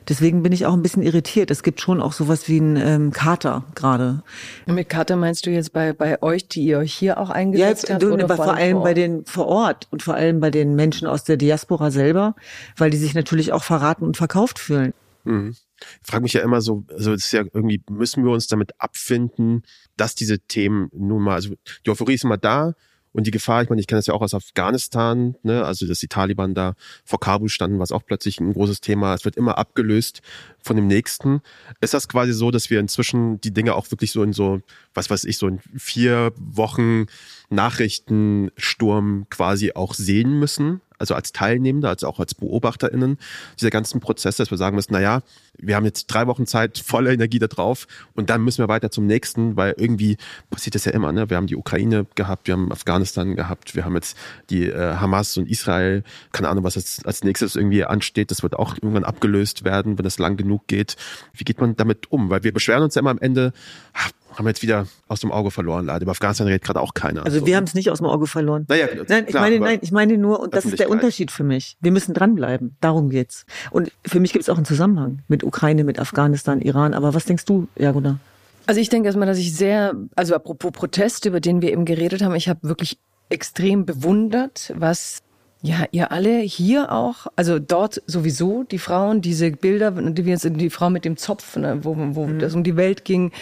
[SPEAKER 3] Deswegen bin ich auch ein bisschen irritiert. Es gibt schon auch sowas wie einen ähm, Kater gerade.
[SPEAKER 4] Mit Kater meinst du jetzt bei, bei euch, die ihr euch hier auch eingesetzt ja,
[SPEAKER 3] habt? Oder vor, vor allem vor bei den vor Ort und vor allem bei den Menschen aus der Diaspora selber, weil die sich natürlich auch verraten und verkauft fühlen.
[SPEAKER 2] Mhm. Ich frage mich ja immer so, also es ist ja irgendwie, müssen wir uns damit abfinden, dass diese Themen nun mal, also die Euphorie ist immer da, und die Gefahr, ich meine, ich kenne das ja auch aus Afghanistan, ne, also dass die Taliban da vor Kabul standen, was auch plötzlich ein großes Thema. Es wird immer abgelöst von dem nächsten. Ist das quasi so, dass wir inzwischen die Dinge auch wirklich so in so, was weiß ich, so in vier Wochen Nachrichtensturm quasi auch sehen müssen? also als Teilnehmende, als auch als BeobachterInnen dieser ganzen Prozesse, dass wir sagen müssen, na ja, wir haben jetzt drei Wochen Zeit, volle Energie da drauf und dann müssen wir weiter zum nächsten, weil irgendwie passiert das ja immer, ne? Wir haben die Ukraine gehabt, wir haben Afghanistan gehabt, wir haben jetzt die äh, Hamas und Israel, keine Ahnung, was jetzt als nächstes irgendwie ansteht, das wird auch irgendwann abgelöst werden, wenn es lang genug geht. Wie geht man damit um? Weil wir beschweren uns ja immer am Ende, ach, haben wir jetzt wieder aus dem Auge verloren, leider. Über Afghanistan redet gerade auch keiner.
[SPEAKER 3] Also so. wir haben es nicht aus dem Auge verloren. Naja, nein, ich meine, nein, ich meine nur, und das ist der Unterschied für mich. Wir müssen dranbleiben. Darum geht's. Und für mich gibt es auch einen Zusammenhang mit Ukraine, mit Afghanistan, Iran. Aber was denkst du, Jaguna?
[SPEAKER 4] Also ich denke erstmal, dass ich sehr, also apropos Protest, über den wir eben geredet haben, ich habe wirklich extrem bewundert, was ja, ihr alle hier auch, also dort sowieso, die Frauen, diese Bilder, die wir jetzt, die Frau mit dem Zopf, ne, wo, wo mhm. das um die Welt ging,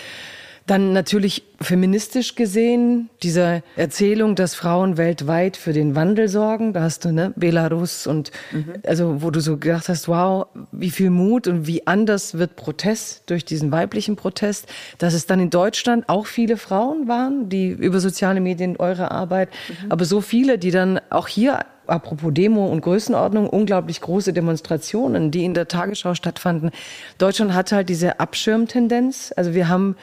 [SPEAKER 4] dann natürlich feministisch gesehen, diese Erzählung, dass Frauen weltweit für den Wandel sorgen. Da hast du ne, Belarus und mhm. also wo du so gedacht hast, wow, wie viel Mut und wie anders wird Protest durch diesen weiblichen Protest. Dass es dann in Deutschland auch viele Frauen waren, die über soziale Medien eure Arbeit, mhm. aber so viele, die dann auch hier apropos Demo und Größenordnung, unglaublich große Demonstrationen, die in der Tagesschau stattfanden. Deutschland hat halt diese Abschirmtendenz. Also wir haben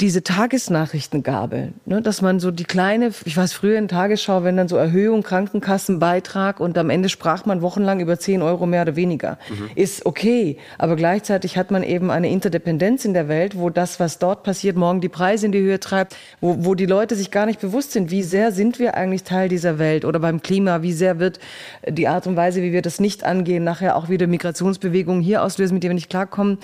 [SPEAKER 4] diese Tagesnachrichtengabe, ne, dass man so die kleine, ich weiß früher in Tagesschau, wenn dann so Erhöhung, Krankenkassenbeitrag und am Ende sprach man wochenlang über 10 Euro mehr oder weniger, mhm. ist okay. Aber gleichzeitig hat man eben eine Interdependenz in der Welt, wo das, was dort passiert, morgen die Preise in die Höhe treibt, wo, wo die Leute sich gar nicht bewusst sind, wie sehr sind wir eigentlich Teil dieser Welt oder beim Klima, wie sehr wird die Art und Weise, wie wir das nicht angehen, nachher auch wieder Migrationsbewegungen hier auslösen, mit denen wir nicht klarkommen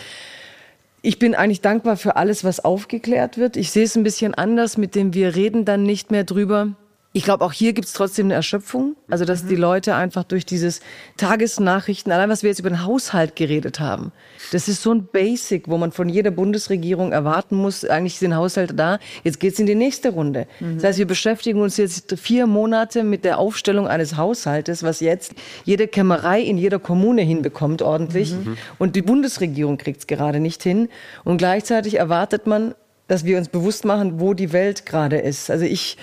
[SPEAKER 4] ich bin eigentlich dankbar für alles, was aufgeklärt wird. Ich sehe es ein bisschen anders, mit dem wir reden dann nicht mehr drüber. Ich glaube, auch hier gibt es trotzdem eine Erschöpfung. Also, dass mhm. die Leute einfach durch dieses Tagesnachrichten, allein was wir jetzt über den Haushalt geredet haben, das ist so ein Basic, wo man von jeder Bundesregierung erwarten muss, eigentlich sind Haushalte da, jetzt geht's in die nächste Runde. Mhm. Das heißt, wir beschäftigen uns jetzt vier Monate mit der Aufstellung eines Haushaltes, was jetzt jede Kämmerei in jeder Kommune hinbekommt ordentlich. Mhm. Und die Bundesregierung kriegt's gerade nicht hin. Und gleichzeitig erwartet man, dass wir uns bewusst machen, wo die Welt gerade ist. Also ich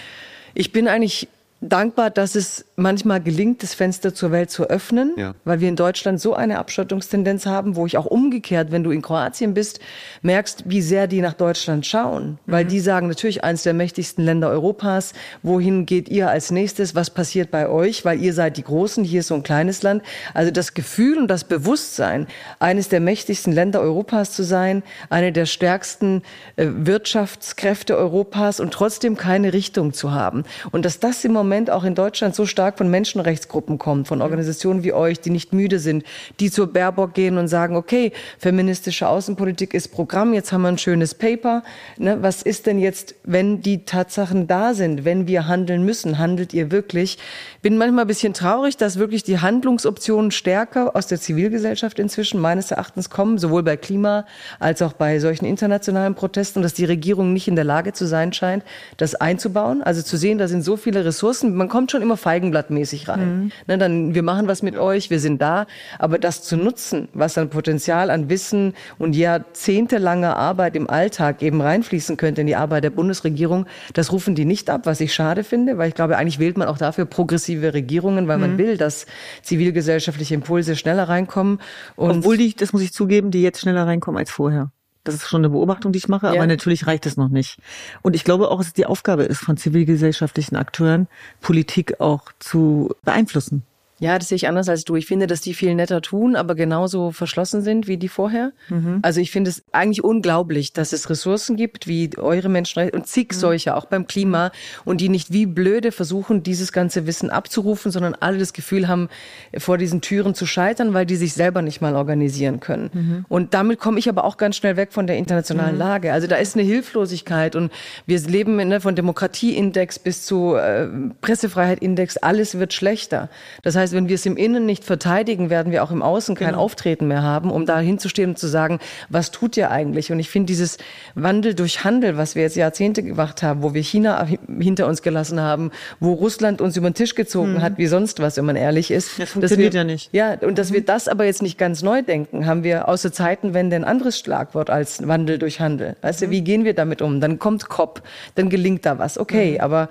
[SPEAKER 4] ich bin eigentlich dankbar, dass es manchmal gelingt, das Fenster zur Welt zu öffnen, ja. weil wir in Deutschland so eine Abschottungstendenz haben, wo ich auch umgekehrt, wenn du in Kroatien bist, merkst, wie sehr die nach Deutschland schauen, weil mhm. die sagen natürlich eines der mächtigsten Länder Europas, wohin geht ihr als nächstes, was passiert bei euch, weil ihr seid die Großen, hier ist so ein kleines Land. Also das Gefühl und das Bewusstsein, eines der mächtigsten Länder Europas zu sein, eine der stärksten äh, Wirtschaftskräfte Europas und trotzdem keine Richtung zu haben. Und dass das im Moment Moment auch in Deutschland so stark von Menschenrechtsgruppen kommt, von Organisationen wie euch, die nicht müde sind, die zur Baerbock gehen und sagen, okay, feministische Außenpolitik ist Programm, jetzt haben wir ein schönes Paper. Ne, was ist denn jetzt, wenn die Tatsachen da sind, wenn wir handeln müssen? Handelt ihr wirklich? Bin manchmal ein bisschen traurig, dass wirklich die Handlungsoptionen stärker aus der Zivilgesellschaft inzwischen meines Erachtens kommen, sowohl bei Klima als auch bei solchen internationalen Protesten, dass die Regierung nicht in der Lage zu sein scheint, das einzubauen. Also zu sehen, da sind so viele Ressourcen Ressourcen, man kommt schon immer feigenblattmäßig rein. Mhm. Ne, dann, wir machen was mit euch, wir sind da. Aber das zu nutzen, was an Potenzial, an Wissen und jahrzehntelanger Arbeit im Alltag eben reinfließen könnte in die Arbeit der Bundesregierung, das rufen die nicht ab, was ich schade finde, weil ich glaube, eigentlich wählt man auch dafür progressive Regierungen, weil mhm. man will, dass zivilgesellschaftliche Impulse schneller reinkommen.
[SPEAKER 3] Und Obwohl die, das muss ich zugeben, die jetzt schneller reinkommen als vorher. Das ist schon eine Beobachtung, die ich mache, ja. aber natürlich reicht es noch nicht. Und ich glaube auch, dass es die Aufgabe ist von zivilgesellschaftlichen Akteuren, Politik auch zu beeinflussen.
[SPEAKER 4] Ja, das sehe ich anders als du. Ich finde, dass die viel netter tun, aber genauso verschlossen sind wie die vorher. Mhm. Also ich finde es eigentlich unglaublich, dass es Ressourcen gibt, wie eure Menschenrechte und zig mhm. solche, auch beim Klima, und die nicht wie blöde versuchen, dieses ganze Wissen abzurufen, sondern alle das Gefühl haben, vor diesen Türen zu scheitern, weil die sich selber nicht mal organisieren können. Mhm. Und damit komme ich aber auch ganz schnell weg von der internationalen mhm. Lage. Also da ist eine Hilflosigkeit und wir leben ne, von Demokratieindex bis zu äh, Pressefreiheit-Index, alles wird schlechter. Das heißt, heißt, wenn wir es im Innen nicht verteidigen, werden wir auch im Außen kein genau. Auftreten mehr haben, um da hinzustehen und zu sagen, was tut ihr eigentlich? Und ich finde dieses Wandel durch Handel, was wir jetzt Jahrzehnte gemacht haben, wo wir China hinter uns gelassen haben, wo Russland uns über den Tisch gezogen mhm. hat, wie sonst was, wenn man ehrlich ist.
[SPEAKER 3] Das funktioniert
[SPEAKER 4] wir,
[SPEAKER 3] ja nicht.
[SPEAKER 4] Ja, und dass mhm. wir das aber jetzt nicht ganz neu denken, haben wir außer Zeitenwende ein anderes Schlagwort als Wandel durch Handel. Weißt mhm. du, wie gehen wir damit um? Dann kommt COP, dann gelingt da was. Okay, mhm. aber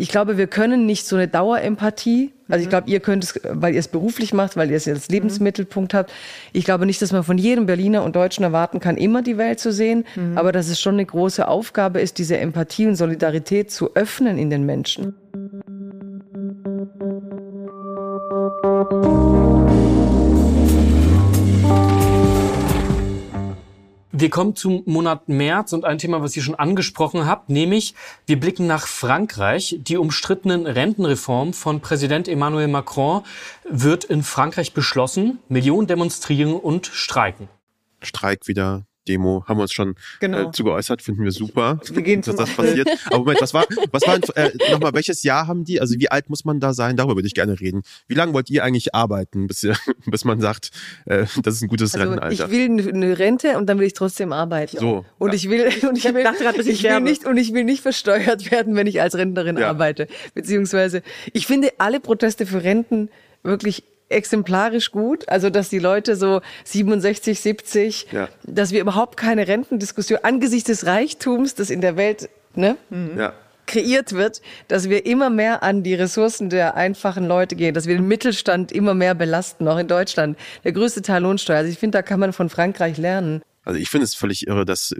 [SPEAKER 4] ich glaube, wir können nicht so eine Dauerempathie. Also ich mhm. glaube, ihr könnt es, weil ihr es beruflich macht, weil ihr es als Lebensmittelpunkt habt. Ich glaube nicht, dass man von jedem Berliner und Deutschen erwarten kann, immer die Welt zu sehen, mhm. aber dass es schon eine große Aufgabe ist, diese Empathie und Solidarität zu öffnen in den Menschen.
[SPEAKER 1] Wir kommen zum Monat März und ein Thema, was ihr schon angesprochen habt, nämlich wir blicken nach Frankreich. Die umstrittenen Rentenreform von Präsident Emmanuel Macron wird in Frankreich beschlossen. Millionen demonstrieren und streiken.
[SPEAKER 2] Streik wieder Demo haben wir uns schon genau. äh, zu geäußert, finden wir super,
[SPEAKER 3] wir gehen
[SPEAKER 2] dass das passiert. Aber Moment, was war, was war äh, nochmal, welches Jahr haben die? Also wie alt muss man da sein? Darüber würde ich gerne reden. Wie lange wollt ihr eigentlich arbeiten, bis, ihr, bis man sagt, äh, das ist ein gutes also Rentenalter?
[SPEAKER 4] Ich will eine Rente und dann will ich trotzdem arbeiten.
[SPEAKER 2] So.
[SPEAKER 4] Und ja. ich will, und ich, will, grad, ich, ich will nicht, und ich will nicht versteuert werden, wenn ich als Rentnerin ja. arbeite. Beziehungsweise, ich finde alle Proteste für Renten wirklich exemplarisch gut. Also, dass die Leute so 67, 70, ja. dass wir überhaupt keine Rentendiskussion angesichts des Reichtums, das in der Welt, ne? Mhm. Ja kreiert wird, dass wir immer mehr an die Ressourcen der einfachen Leute gehen, dass wir den Mittelstand immer mehr belasten, auch in Deutschland. Der größte Teil Lohnsteuer. Also ich finde, da kann man von Frankreich lernen.
[SPEAKER 2] Also ich finde es völlig irre, dass,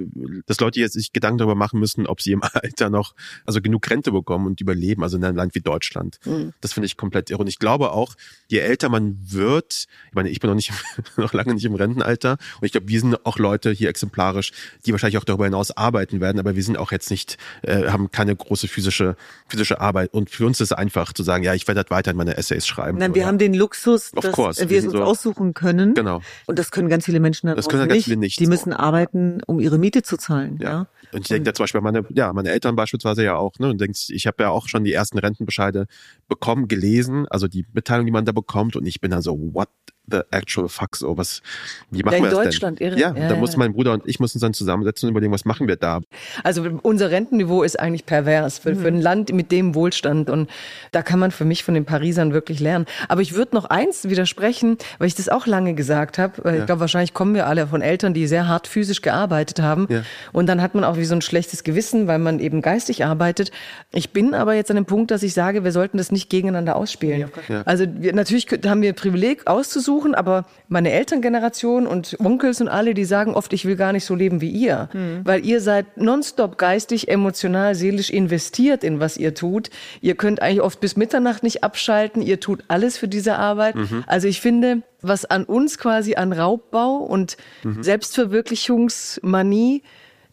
[SPEAKER 2] dass Leute jetzt sich Gedanken darüber machen müssen, ob sie im Alter noch also genug Rente bekommen und überleben, also in einem Land wie Deutschland. Mhm. Das finde ich komplett irre. Und ich glaube auch, je älter man wird, ich meine, ich bin noch nicht noch lange nicht im Rentenalter und ich glaube, wir sind auch Leute hier exemplarisch, die wahrscheinlich auch darüber hinaus arbeiten werden, aber wir sind auch jetzt nicht, äh, haben keine große physische physische Arbeit. Und für uns ist es einfach zu sagen, ja, ich werde halt weiter in meine Essays schreiben.
[SPEAKER 3] Nein, wir haben den Luxus, dass course. wir es uns so aussuchen können.
[SPEAKER 2] Genau.
[SPEAKER 3] Und das können ganz viele Menschen dann
[SPEAKER 2] das können ganz viele nicht.
[SPEAKER 3] Die müssen arbeiten, um ihre Miete zu zahlen. Ja. ja?
[SPEAKER 2] Und ich denke da zum Beispiel meine, ja, meine Eltern beispielsweise ja auch, ne? Und denkst, ich habe ja auch schon die ersten Rentenbescheide bekommen, gelesen, also die Mitteilung, die man da bekommt, und ich bin dann so, what the actual fuck so? Was, wie machen ja, wir das
[SPEAKER 4] Deutschland,
[SPEAKER 2] denn?
[SPEAKER 4] Irre.
[SPEAKER 2] Ja, ja da ja, muss mein Bruder und ich müssen uns dann zusammensetzen und überlegen, was machen wir da?
[SPEAKER 4] Also unser Rentenniveau ist eigentlich pervers für, für ein mhm. Land mit dem Wohlstand und da kann man für mich von den Parisern wirklich lernen. Aber ich würde noch eins widersprechen, weil ich das auch lange gesagt habe. Ich glaube, wahrscheinlich kommen wir alle von Eltern, die sehr hart physisch gearbeitet haben und dann hat man auch wie so ein schlechtes Gewissen, weil man eben geistig arbeitet. Ich bin aber jetzt an dem Punkt, dass ich sage, wir sollten das nicht gegeneinander ausspielen. Also wir, natürlich haben wir Privileg auszusuchen, suchen, aber meine Elterngeneration und Onkels und alle, die sagen oft, ich will gar nicht so leben wie ihr, mhm. weil ihr seid nonstop geistig, emotional, seelisch investiert in was ihr tut. Ihr könnt eigentlich oft bis Mitternacht nicht abschalten, ihr tut alles für diese Arbeit. Mhm. Also ich finde, was an uns quasi an Raubbau und mhm. Selbstverwirklichungsmanie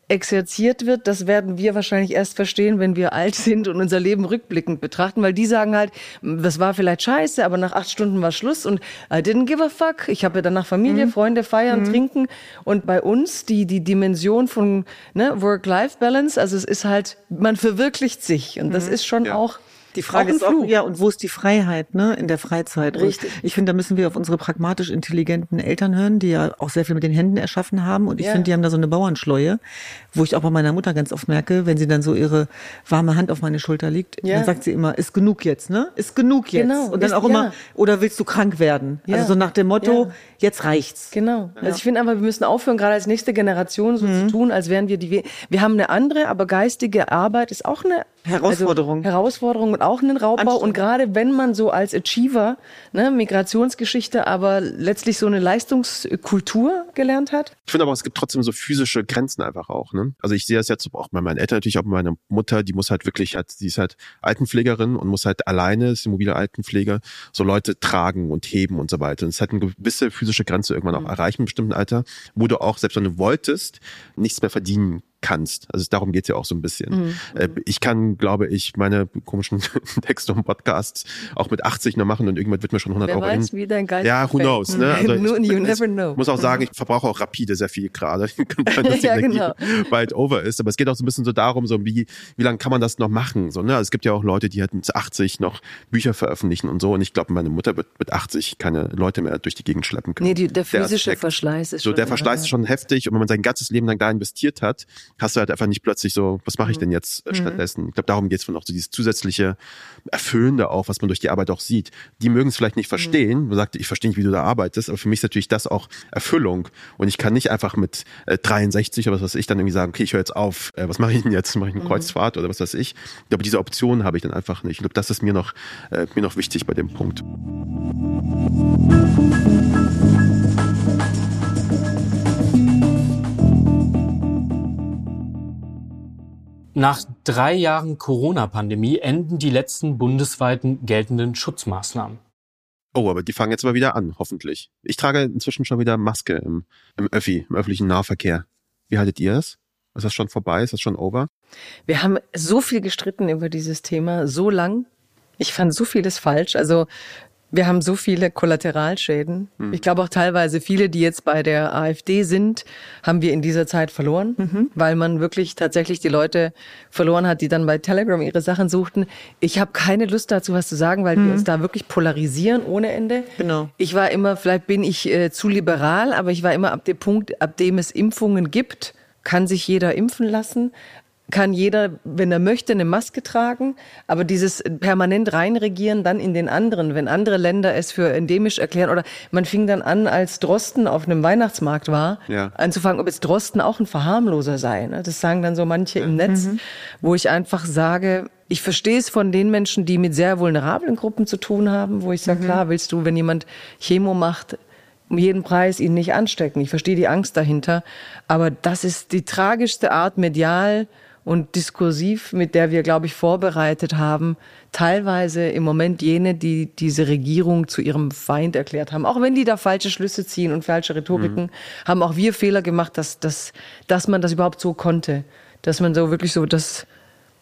[SPEAKER 4] exerziert wird, das werden wir wahrscheinlich erst verstehen, wenn wir alt sind und unser Leben rückblickend betrachten, weil die sagen halt, das war vielleicht scheiße, aber nach acht Stunden war Schluss und I didn't give a fuck. Ich habe ja danach Familie, mhm. Freunde, feiern, mhm. trinken und bei uns die die Dimension von ne, Work-Life-Balance, also es ist halt, man verwirklicht sich und das mhm. ist schon ja. auch
[SPEAKER 3] Die Frage
[SPEAKER 4] Auch
[SPEAKER 3] ist auch, ja, und wo ist die Freiheit, ne, in der Freizeit? Und
[SPEAKER 4] Richtig.
[SPEAKER 3] Ich finde, da müssen wir auf unsere pragmatisch intelligenten Eltern hören, die ja auch sehr viel mit den Händen erschaffen haben. Und ich
[SPEAKER 4] Ja.
[SPEAKER 3] finde, die haben da so eine Bauernschleue, wo ich auch bei meiner Mutter ganz oft merke, wenn sie dann so ihre warme Hand auf meine Schulter liegt,
[SPEAKER 4] Ja.
[SPEAKER 3] dann sagt sie immer, ist genug jetzt, ne? Ist genug jetzt.
[SPEAKER 4] Genau,
[SPEAKER 3] Und dann auch immer,
[SPEAKER 4] ja.
[SPEAKER 3] oder willst du krank werden? Also so nach dem Motto, jetzt reicht's.
[SPEAKER 4] Genau. Also ich finde aber, wir müssen aufhören, gerade als nächste Generation so
[SPEAKER 3] Mhm.
[SPEAKER 4] zu tun, als wären wir die. Wir haben eine andere, aber geistige Arbeit ist auch eine
[SPEAKER 3] Herausforderung.
[SPEAKER 4] Also Herausforderung und auch einen Raubbau.
[SPEAKER 3] Anstrengend.
[SPEAKER 4] Und gerade wenn man so als Achiever, ne, Migrationsgeschichte, aber letztlich so eine Leistungskultur gelernt hat.
[SPEAKER 2] Ich finde aber, es gibt trotzdem so physische Grenzen einfach auch. Ne? Also ich sehe das jetzt auch bei meinen Eltern natürlich, auch bei meiner Mutter, die muss halt wirklich, halt, die ist halt Altenpflegerin und muss halt alleine, ist die mobile Altenpflege, so Leute tragen und heben und so weiter. Und es hat eine gewisse physische Grenze irgendwann auch erreichen, im bestimmten Alter, wo du auch, selbst wenn du wolltest, nichts mehr verdienen kannst. Also darum geht's ja auch so ein bisschen. Äh, Ich kann, glaube ich, meine komischen Texte und Podcasts auch mit 80 noch machen und irgendwann wird mir schon 100
[SPEAKER 4] Wer
[SPEAKER 2] Euro
[SPEAKER 4] weiß,
[SPEAKER 2] hin.
[SPEAKER 4] wie dein Geist
[SPEAKER 2] Ja, who knows, ne? Also
[SPEAKER 4] you
[SPEAKER 2] ich,
[SPEAKER 4] never
[SPEAKER 2] ich
[SPEAKER 4] know.
[SPEAKER 2] muss auch sagen, ich verbrauche auch rapide sehr viel gerade. Kann sein, dass die
[SPEAKER 4] Ja,
[SPEAKER 2] Energie
[SPEAKER 4] genau.
[SPEAKER 2] bald over ist. Aber es geht auch so ein bisschen so darum, so wie, wie lange kann man das noch machen? So, ne? Also es gibt ja auch Leute, die halt mit 80 noch Bücher veröffentlichen und so. Und ich glaube, meine Mutter wird mit 80 keine Leute mehr durch die Gegend schleppen können.
[SPEAKER 4] Nee, die, der physische
[SPEAKER 2] Aspekt.
[SPEAKER 4] Verschleiß ist
[SPEAKER 2] So,
[SPEAKER 4] schon
[SPEAKER 2] der
[SPEAKER 4] irre,
[SPEAKER 2] Verschleiß ist schon heftig und wenn man sein ganzes Leben lang da investiert hat, hast du halt einfach nicht plötzlich so, was mache ich denn jetzt
[SPEAKER 4] Mhm.
[SPEAKER 2] äh, stattdessen? Ich glaube, darum geht's von auch so dieses zusätzliche Erfüllende auch, was man durch die Arbeit auch sieht. Die mögen es vielleicht nicht verstehen. Man sagt, ich verstehe nicht, wie du da arbeitest, aber für mich ist natürlich das auch Erfüllung. Und ich kann nicht einfach mit äh, 63 oder was weiß ich dann irgendwie sagen, okay, ich höre jetzt auf, äh, was mache ich denn jetzt? Mache ich eine Kreuzfahrt oder was weiß ich? Ich glaube, diese Option habe ich dann einfach nicht. Ich glaube, das ist mir noch, äh, mir noch wichtig bei dem Punkt.
[SPEAKER 1] Nach drei Jahren Corona-Pandemie enden die letzten bundesweiten geltenden Schutzmaßnahmen.
[SPEAKER 2] Oh, aber die fangen jetzt mal wieder an, hoffentlich. Ich trage inzwischen schon wieder Maske im, im Öffi, im öffentlichen Nahverkehr. Wie haltet ihr es? Ist das schon vorbei? Ist das schon over?
[SPEAKER 4] Wir haben so viel gestritten über dieses Thema, so lang. Ich fand so vieles falsch. Also wir haben so viele Kollateralschäden. Ich glaube auch teilweise viele, die jetzt bei der AfD sind, haben wir in dieser Zeit verloren, weil man wirklich tatsächlich die Leute verloren hat, die dann bei Telegram ihre Sachen suchten. Ich habe keine Lust dazu, was zu sagen, weil wir uns da wirklich polarisieren ohne Ende.
[SPEAKER 3] Genau.
[SPEAKER 4] Ich war immer, vielleicht bin ich äh, zu liberal, aber ich war immer ab dem Punkt, ab dem es Impfungen gibt, kann sich jeder impfen lassen, kann jeder, wenn er möchte, eine Maske tragen, aber dieses permanent reinregieren dann in den anderen, wenn andere Länder es für endemisch erklären oder man fing dann an, als Drosten auf einem Weihnachtsmarkt war,
[SPEAKER 2] Ja.
[SPEAKER 4] anzufangen, ob jetzt Drosten auch ein Verharmloser sei. Ne? Das sagen dann so manche im Netz, wo ich einfach sage, ich verstehe es von den Menschen, die mit sehr vulnerablen Gruppen zu tun haben, wo ich sage, klar, willst du, wenn jemand Chemo macht, um jeden Preis ihn nicht anstecken. Ich verstehe die Angst dahinter. Aber das ist die tragischste Art medial und diskursiv, mit der wir, glaube ich, vorbereitet haben. Teilweise im Moment jene, die diese Regierung zu ihrem Feind erklärt haben. Auch wenn die da falsche Schlüsse ziehen und falsche Rhetoriken, haben auch wir Fehler gemacht, dass, dass, dass man das überhaupt so konnte. Dass man so wirklich so das,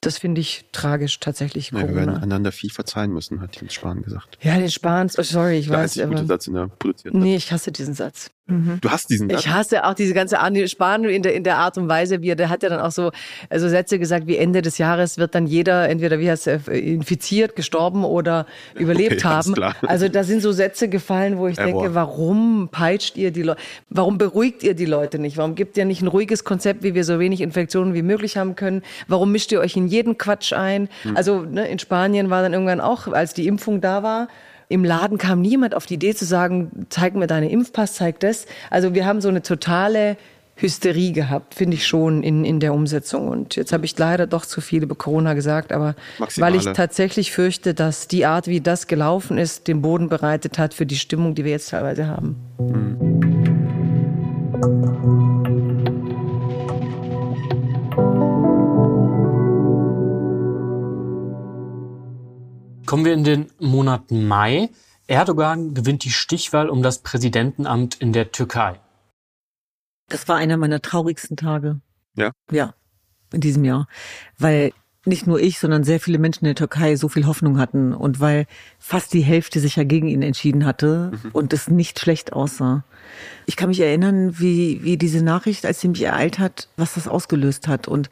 [SPEAKER 4] das finde ich tragisch tatsächlich.
[SPEAKER 2] Ja, wir werden einander viel verzeihen müssen, hat Jens Spahn gesagt.
[SPEAKER 4] Ja, den Spahn, oh, sorry, ich
[SPEAKER 2] Der
[SPEAKER 4] weiß.
[SPEAKER 2] einzige gute Satz in der produzierten.
[SPEAKER 4] nee, ich hasse diesen Satz.
[SPEAKER 2] Du hast diesen Satz.
[SPEAKER 4] Ich hasse auch diese ganze Arne Spahn in der, in der Art und Weise, wie er, der hat ja dann auch so, also Sätze gesagt, wie Ende des Jahres wird dann jeder entweder, wie heißt er, infiziert, gestorben oder überlebt
[SPEAKER 2] alles
[SPEAKER 4] haben. Also da sind so Sätze gefallen, wo ich
[SPEAKER 2] Error.
[SPEAKER 4] denke, warum peitscht ihr die Leute, warum beruhigt ihr die Leute nicht? Warum gibt ihr nicht ein ruhiges Konzept, wie wir so wenig Infektionen wie möglich haben können? Warum mischt ihr euch in jeden Quatsch ein?
[SPEAKER 2] Hm.
[SPEAKER 4] Also ne, in Spanien war dann irgendwann auch, als die Impfung da war, im Laden kam niemand auf die Idee zu sagen, zeig mir deine Impfpass, zeig das. Also wir haben so eine totale Hysterie gehabt, finde ich schon in, in der Umsetzung. Und jetzt habe ich leider doch zu viel über Corona gesagt, aber
[SPEAKER 2] Maximale.
[SPEAKER 4] weil ich tatsächlich fürchte, dass die Art, wie das gelaufen ist, den Boden bereitet hat für die Stimmung, die wir jetzt teilweise haben.
[SPEAKER 1] Kommen wir in den Monat Mai. Erdogan gewinnt die Stichwahl um das Präsidentenamt in der Türkei.
[SPEAKER 3] Das war einer meiner traurigsten Tage.
[SPEAKER 2] Ja?
[SPEAKER 3] Ja, in diesem Jahr. Weil nicht nur ich, sondern sehr viele Menschen in der Türkei so viel Hoffnung hatten und weil fast die Hälfte sich ja gegen ihn entschieden hatte und es nicht schlecht aussah. Ich kann mich erinnern, wie, wie diese Nachricht, als sie mich ereilt hat, was das ausgelöst hat. Und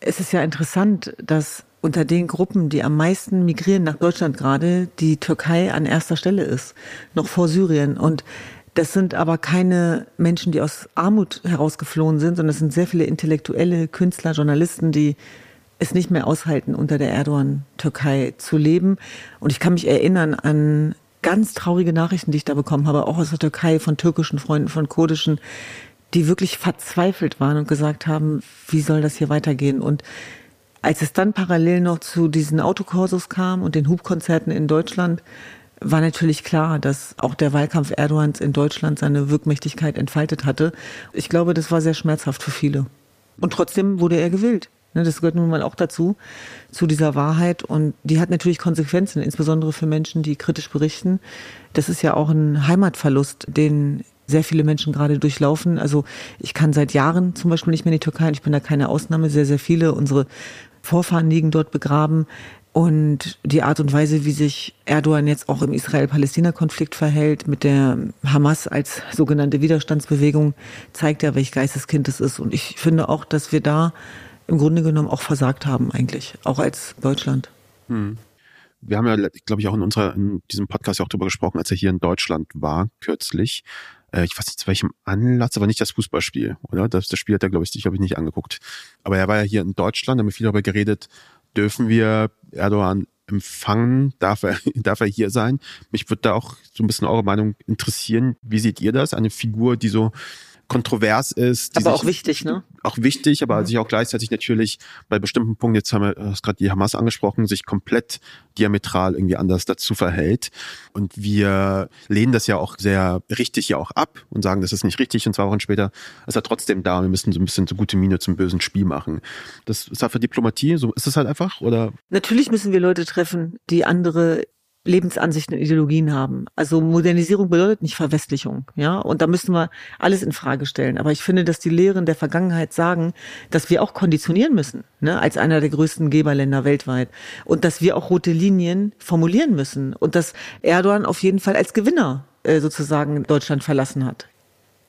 [SPEAKER 3] es ist ja interessant, dass unter den Gruppen, die am meisten migrieren nach Deutschland gerade, die Türkei an erster Stelle ist, noch vor Syrien. Und das sind aber keine Menschen, die aus Armut herausgeflohen sind, sondern es sind sehr viele intellektuelle Künstler, Journalisten, die es nicht mehr aushalten, unter der Erdogan-Türkei zu leben. Und ich kann mich erinnern an ganz traurige Nachrichten, die ich da bekommen habe, auch aus der Türkei, von türkischen Freunden, von kurdischen, die wirklich verzweifelt waren und gesagt haben, wie soll das hier weitergehen? Und als es dann parallel noch zu diesen Autokursus kam und den Hubkonzerten in Deutschland, war natürlich klar, dass auch der Wahlkampf Erdogans in Deutschland seine Wirkmächtigkeit entfaltet hatte. Ich glaube, das war sehr schmerzhaft für viele. Und trotzdem wurde er gewählt. Ne, das gehört nun mal auch dazu, zu dieser Wahrheit. Und die hat natürlich Konsequenzen, insbesondere für Menschen, die kritisch berichten. Das ist ja auch ein Heimatverlust, den sehr viele Menschen gerade durchlaufen. Also ich kann seit Jahren zum Beispiel nicht mehr in die Türkei. Ich bin da keine Ausnahme. Sehr, sehr viele. Unsere Vorfahren liegen dort begraben. Und die Art und Weise, wie sich Erdogan jetzt auch im Israel-Palästina-Konflikt verhält, mit der Hamas als sogenannte Widerstandsbewegung, zeigt ja, welch Geisteskind es ist. Und ich finde auch, dass wir da im Grunde genommen auch versagt haben eigentlich, auch als Deutschland. Hm.
[SPEAKER 2] Wir haben ja, glaube ich, auch in unserer, in diesem Podcast ja auch darüber gesprochen, als er hier in Deutschland war, kürzlich. Äh, ich weiß nicht zu welchem Anlass, aber nicht das Fußballspiel, oder? Das, das Spiel hat er, glaube ich, glaube ich, nicht angeguckt. Aber er war ja hier in Deutschland, haben wir viel darüber geredet, dürfen wir Erdogan empfangen? Darf er, darf er hier sein? Mich würde da auch so ein bisschen eure Meinung interessieren. Wie seht ihr das? Eine Figur, die so kontrovers ist.
[SPEAKER 3] aber auch wichtig, ne?
[SPEAKER 2] Auch wichtig, aber ja. sich auch gleichzeitig natürlich bei bestimmten Punkten, jetzt haben wir hast gerade die Hamas angesprochen, sich komplett diametral irgendwie anders dazu verhält. Und wir lehnen das ja auch sehr richtig ja auch ab und sagen, das ist nicht richtig. Und zwei Wochen später ist er trotzdem da. Wir müssen so ein bisschen so gute Miene zum bösen Spiel machen. Das ist einfach Diplomatie. So ist es halt einfach, oder?
[SPEAKER 3] Natürlich müssen wir Leute treffen, die andere Lebensansichten und Ideologien haben. Also Modernisierung bedeutet nicht Verwestlichung, ja. Und da müssen wir alles in Frage stellen. Aber ich finde, dass die Lehren der Vergangenheit sagen, dass wir auch konditionieren müssen, ne, als einer der größten Geberländer weltweit. Und dass wir auch rote Linien formulieren müssen. Und dass Erdogan auf jeden Fall als Gewinner äh, sozusagen Deutschland verlassen hat.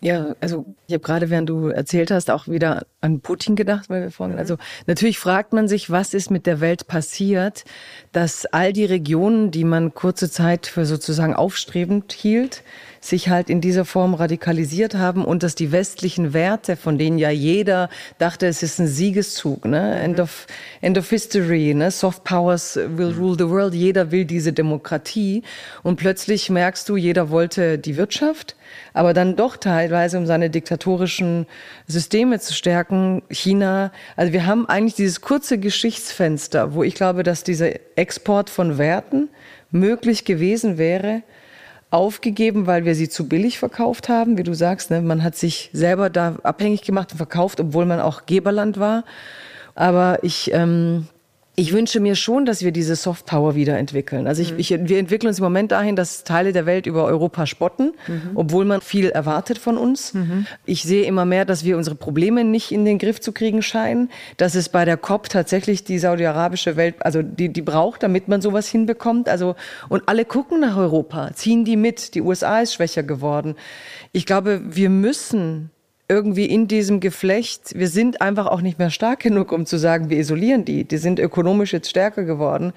[SPEAKER 4] Ja, also ich habe gerade, während du erzählt hast, auch wieder an Putin gedacht, weil wir vorhin, also natürlich fragt man sich, was ist mit der Welt passiert, dass all die Regionen, die man kurze Zeit für sozusagen aufstrebend hielt, sich halt in dieser Form radikalisiert haben und dass die westlichen Werte, von denen ja jeder dachte, es ist ein Siegeszug, ne? End of, end of history, ne? Soft powers will rule the world. Jeder will diese Demokratie. Und plötzlich merkst du, jeder wollte die Wirtschaft, aber dann doch teilweise, um seine diktatorischen Systeme zu stärken, China. Also wir haben eigentlich dieses kurze Geschichtsfenster, wo ich glaube, dass dieser Export von Werten möglich gewesen wäre, aufgegeben, weil wir sie zu billig verkauft haben. Wie du sagst, ne? man hat sich selber da abhängig gemacht und verkauft, obwohl man auch Geberland war. Aber ich ähm, ich wünsche mir schon, dass wir diese Soft Power wieder entwickeln. Also ich, mhm. ich, wir entwickeln uns im Moment dahin, dass Teile der Welt über Europa spotten, mhm. obwohl man viel erwartet von uns. Mhm. Ich sehe immer mehr, dass wir unsere Probleme nicht in den Griff zu kriegen scheinen, dass es bei der COP tatsächlich die saudi-arabische Welt, also die, die braucht, damit man sowas hinbekommt. Also, und alle gucken nach Europa, ziehen die mit. Die USA ist schwächer geworden. Ich glaube, wir müssen irgendwie in diesem Geflecht, wir sind einfach auch nicht mehr stark genug, um zu sagen, wir isolieren die. Die sind ökonomisch jetzt stärker geworden.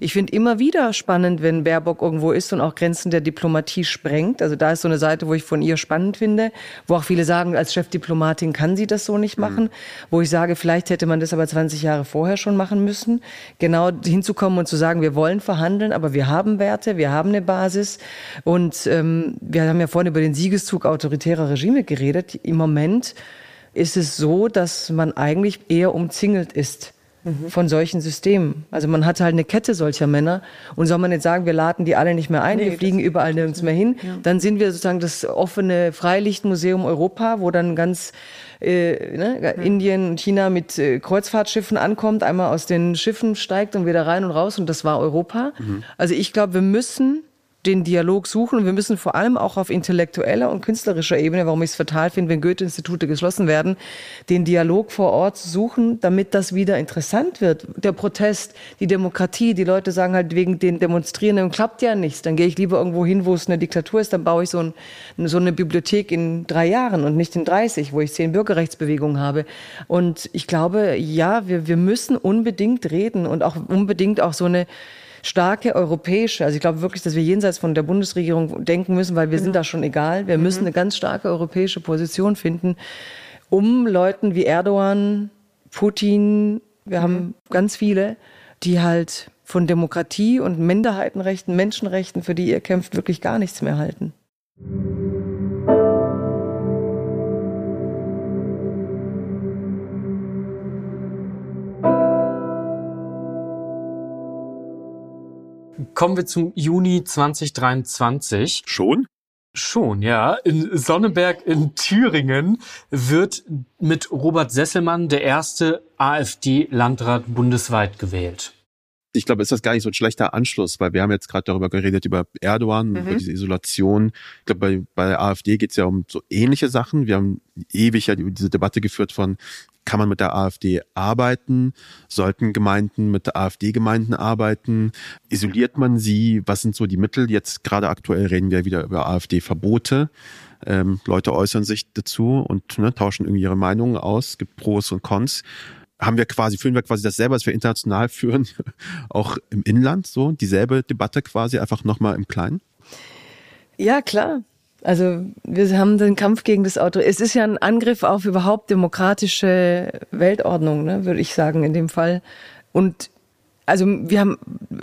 [SPEAKER 4] Ich finde immer wieder spannend, wenn Baerbock irgendwo ist und auch Grenzen der Diplomatie sprengt. Also da ist so eine Seite, wo ich von ihr spannend finde, wo auch viele sagen, als Chefdiplomatin kann sie das so nicht machen. Mhm. Wo ich sage, vielleicht hätte man das aber 20 Jahre vorher schon machen müssen. Genau hinzukommen und zu sagen, wir wollen verhandeln, aber wir haben Werte, wir haben eine Basis. Und ähm, wir haben ja vorhin über den Siegeszug autoritärer Regime geredet. Im Moment ist es so, dass man eigentlich eher umzingelt ist mhm. von solchen Systemen. Also man hat halt eine Kette solcher Männer und soll man jetzt sagen, wir laden die alle nicht mehr ein, nee, wir fliegen überall nirgends mehr hin, ja. dann sind wir sozusagen das offene Freilichtmuseum Europa, wo dann ganz äh, ne, ja. Indien und China mit äh, Kreuzfahrtschiffen ankommt, einmal aus den Schiffen steigt und wieder rein und raus und das war Europa. Mhm. Also ich glaube, wir müssen den Dialog suchen. Wir müssen vor allem auch auf intellektueller und künstlerischer Ebene, warum ich es fatal finde, wenn Goethe-Institute geschlossen werden, den Dialog vor Ort suchen, damit das wieder interessant wird. Der Protest, die Demokratie, die Leute sagen halt wegen den Demonstrierenden klappt ja nichts. Dann gehe ich lieber irgendwo hin, wo es eine Diktatur ist, dann baue ich so, ein, so eine Bibliothek in drei Jahren und nicht in 30, wo ich zehn Bürgerrechtsbewegungen habe. Und ich glaube, ja, wir, wir müssen unbedingt reden und auch unbedingt auch so eine starke europäische, also ich glaube wirklich, dass wir jenseits von der Bundesregierung denken müssen, weil wir genau. sind da schon egal. Wir mhm. müssen eine ganz starke europäische Position finden, um Leuten wie Erdogan, Putin, wir mhm. haben ganz viele, die halt von Demokratie und Minderheitenrechten, Menschenrechten, für die ihr kämpft, wirklich gar nichts mehr halten.
[SPEAKER 1] Kommen wir zum Juni 2023.
[SPEAKER 2] Schon?
[SPEAKER 1] Schon, ja. In Sonneberg in Thüringen wird mit Robert Sesselmann der erste AfD-Landrat bundesweit gewählt.
[SPEAKER 2] Ich glaube, ist das gar nicht so ein schlechter Anschluss, weil wir haben jetzt gerade darüber geredet, über Erdogan, mhm. über diese Isolation. Ich glaube, bei, bei der AfD geht es ja um so ähnliche Sachen. Wir haben ewig ja diese Debatte geführt von, kann man mit der AfD arbeiten? Sollten Gemeinden mit der AfD-Gemeinden arbeiten? Isoliert man sie? Was sind so die Mittel? Jetzt gerade aktuell reden wir wieder über AfD-Verbote. Ähm, Leute äußern sich dazu und ne, tauschen irgendwie ihre Meinungen aus. Es gibt Pros und Cons. Haben wir quasi, führen wir quasi dasselbe, was wir international führen, auch im Inland, so dieselbe Debatte quasi, einfach nochmal im Kleinen?
[SPEAKER 4] Ja, klar. Also wir haben den Kampf gegen das Auto. Es ist ja ein Angriff auf überhaupt demokratische Weltordnung, ne, würde ich sagen in dem Fall. Und also wir haben,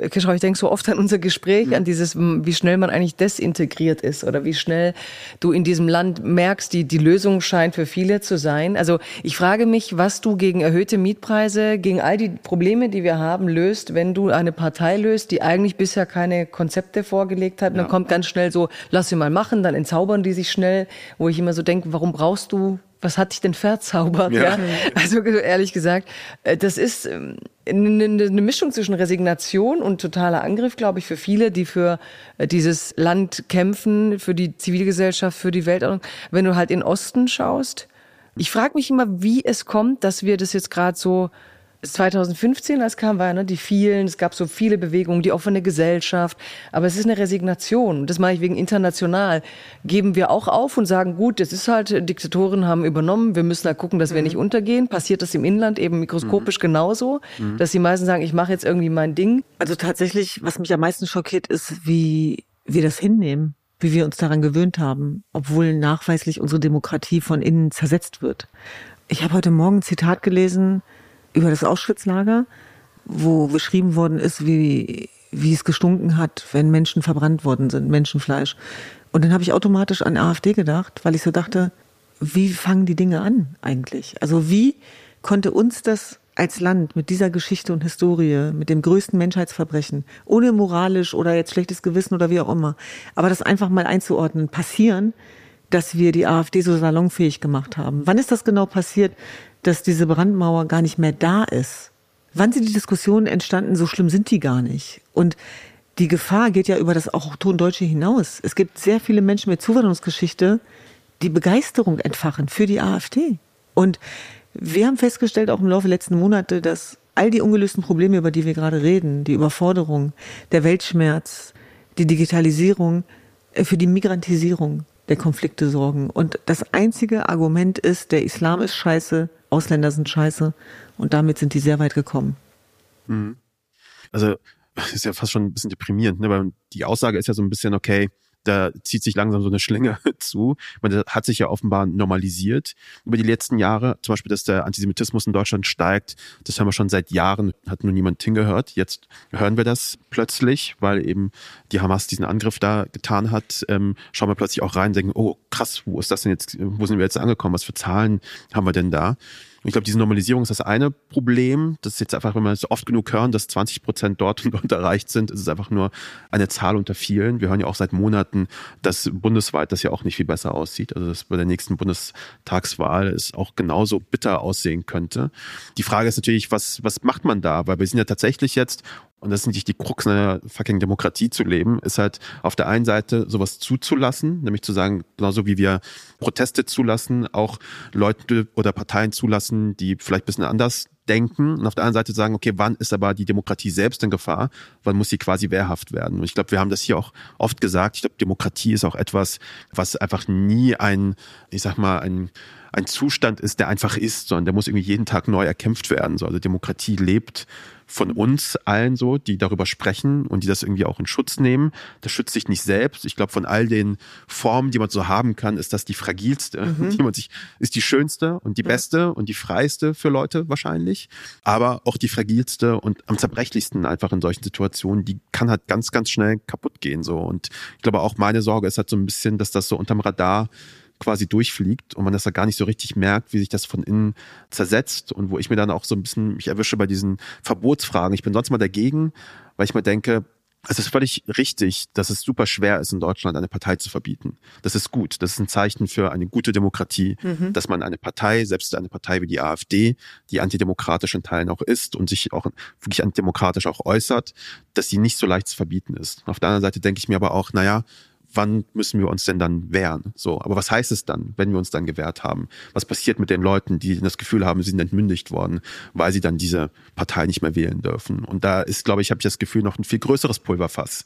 [SPEAKER 4] Kischrau, ich denke so oft an unser Gespräch, mhm. an dieses, wie schnell man eigentlich desintegriert ist oder wie schnell du in diesem Land merkst, die, die Lösung scheint für viele zu sein. Also ich frage mich, was du gegen erhöhte Mietpreise, gegen all die Probleme, die wir haben, löst, wenn du eine Partei löst, die eigentlich bisher keine Konzepte vorgelegt hat. Und dann kommt ganz schnell so, lass sie mal machen, dann entzaubern die sich schnell, wo ich immer so denke, warum brauchst du was hat dich denn verzaubert? Ja. ja? Also ehrlich gesagt, äh, das ist ähm, eine, eine Mischung zwischen Resignation und totaler Angriff, glaube ich, für viele, die für äh, dieses Land kämpfen, für die Zivilgesellschaft, für die Weltordnung. Wenn du halt in Osten schaust, ich frage mich immer, wie es kommt, dass wir das jetzt gerade so 2015, als kam, war ja ne, die vielen, es gab so viele Bewegungen, die offene Gesellschaft, aber es ist eine Resignation. Das mache ich wegen international. Geben wir auch auf und sagen, gut, das ist halt, Diktatoren haben übernommen, wir müssen da gucken, dass wir mhm. nicht untergehen. Passiert das im Inland eben mikroskopisch mhm. genauso, mhm. dass die meisten sagen, ich mache jetzt irgendwie mein Ding.
[SPEAKER 3] Also tatsächlich, was mich am meisten schockiert, ist, wie wir das hinnehmen, wie wir uns daran gewöhnt haben, obwohl nachweislich unsere Demokratie von innen zersetzt wird. Ich habe heute Morgen ein Zitat gelesen, über das Auschwitzlager, wo beschrieben worden ist, wie, wie es gestunken hat, wenn Menschen verbrannt worden sind, Menschenfleisch. Und dann habe ich automatisch an AfD gedacht, weil ich so dachte, wie fangen die Dinge an eigentlich? Also wie konnte uns das als Land mit dieser Geschichte und Historie, mit dem größten Menschheitsverbrechen, ohne moralisch oder jetzt schlechtes Gewissen oder wie auch immer, aber das einfach mal einzuordnen, passieren, dass wir die AfD so salonfähig gemacht haben? Wann ist das genau passiert? Dass diese Brandmauer gar nicht mehr da ist. Wann sind die Diskussionen entstanden? So schlimm sind die gar nicht. Und die Gefahr geht ja über das Autochtondeutsche hinaus. Es gibt sehr viele Menschen mit Zuwanderungsgeschichte, die Begeisterung entfachen für die AfD. Und wir haben festgestellt, auch im Laufe der letzten Monate, dass all die ungelösten Probleme, über die wir gerade reden, die Überforderung, der Weltschmerz, die Digitalisierung, äh, für die Migrantisierung der Konflikte sorgen. Und das einzige Argument ist, der Islam ist scheiße, Ausländer sind scheiße. Und damit sind die sehr weit gekommen.
[SPEAKER 2] Mhm. Also, das ist ja fast schon ein bisschen deprimierend, ne? weil die Aussage ist ja so ein bisschen, okay, da zieht sich langsam so eine Schlinge zu. Man hat sich ja offenbar normalisiert über die letzten Jahre. Zum Beispiel, dass der Antisemitismus in Deutschland steigt. Das haben wir schon seit Jahren, hat nur niemand hingehört. Jetzt hören wir das plötzlich, weil eben die Hamas diesen Angriff da getan hat. Ähm, schauen wir plötzlich auch rein und denken, oh krass, wo ist das denn jetzt, wo sind wir jetzt angekommen? Was für Zahlen haben wir denn da? Ich glaube, diese Normalisierung ist das eine Problem. Das ist jetzt einfach, wenn wir es oft genug hören, dass 20 Prozent dort und dort erreicht sind, ist es einfach nur eine Zahl unter vielen. Wir hören ja auch seit Monaten, dass bundesweit das ja auch nicht viel besser aussieht. Also dass bei der nächsten Bundestagswahl es auch genauso bitter aussehen könnte. Die Frage ist natürlich, was, was macht man da? Weil wir sind ja tatsächlich jetzt und das ist nicht die Krux einer fucking Demokratie zu leben, ist halt auf der einen Seite sowas zuzulassen, nämlich zu sagen, genauso wie wir Proteste zulassen, auch Leute oder Parteien zulassen, die vielleicht ein bisschen anders denken und auf der anderen Seite sagen, okay, wann ist aber die Demokratie selbst in Gefahr? Wann muss sie quasi wehrhaft werden? Und ich glaube, wir haben das hier auch oft gesagt. Ich glaube, Demokratie ist auch etwas, was einfach nie ein, ich sag mal, ein ein Zustand ist, der einfach ist, sondern der muss irgendwie jeden Tag neu erkämpft werden. So, also Demokratie lebt von uns allen so, die darüber sprechen und die das irgendwie auch in Schutz nehmen. Das schützt sich nicht selbst. Ich glaube, von all den Formen, die man so haben kann, ist das die fragilste, mhm. die man sich, ist die schönste und die beste und die freiste für Leute wahrscheinlich. Aber auch die fragilste und am zerbrechlichsten einfach in solchen Situationen, die kann halt ganz, ganz schnell kaputt gehen, so. Und ich glaube auch meine Sorge ist halt so ein bisschen, dass das so unterm Radar quasi durchfliegt und man das da gar nicht so richtig merkt, wie sich das von innen zersetzt und wo ich mir dann auch so ein bisschen mich erwische bei diesen Verbotsfragen. Ich bin sonst mal dagegen, weil ich mir denke, es ist völlig richtig, dass es super schwer ist, in Deutschland eine Partei zu verbieten. Das ist gut. Das ist ein Zeichen für eine gute Demokratie, mhm. dass man eine Partei, selbst eine Partei wie die AfD, die antidemokratisch in Teilen auch ist und sich auch wirklich antidemokratisch auch äußert, dass sie nicht so leicht zu verbieten ist. Auf der anderen Seite denke ich mir aber auch, naja, wann müssen wir uns denn dann wehren? So, aber was heißt es dann, wenn wir uns dann gewehrt haben? Was passiert mit den Leuten, die das Gefühl haben, sie sind entmündigt worden, weil sie dann diese Partei nicht mehr wählen dürfen? Und da ist, glaube ich, habe ich das Gefühl, noch ein viel größeres Pulverfass,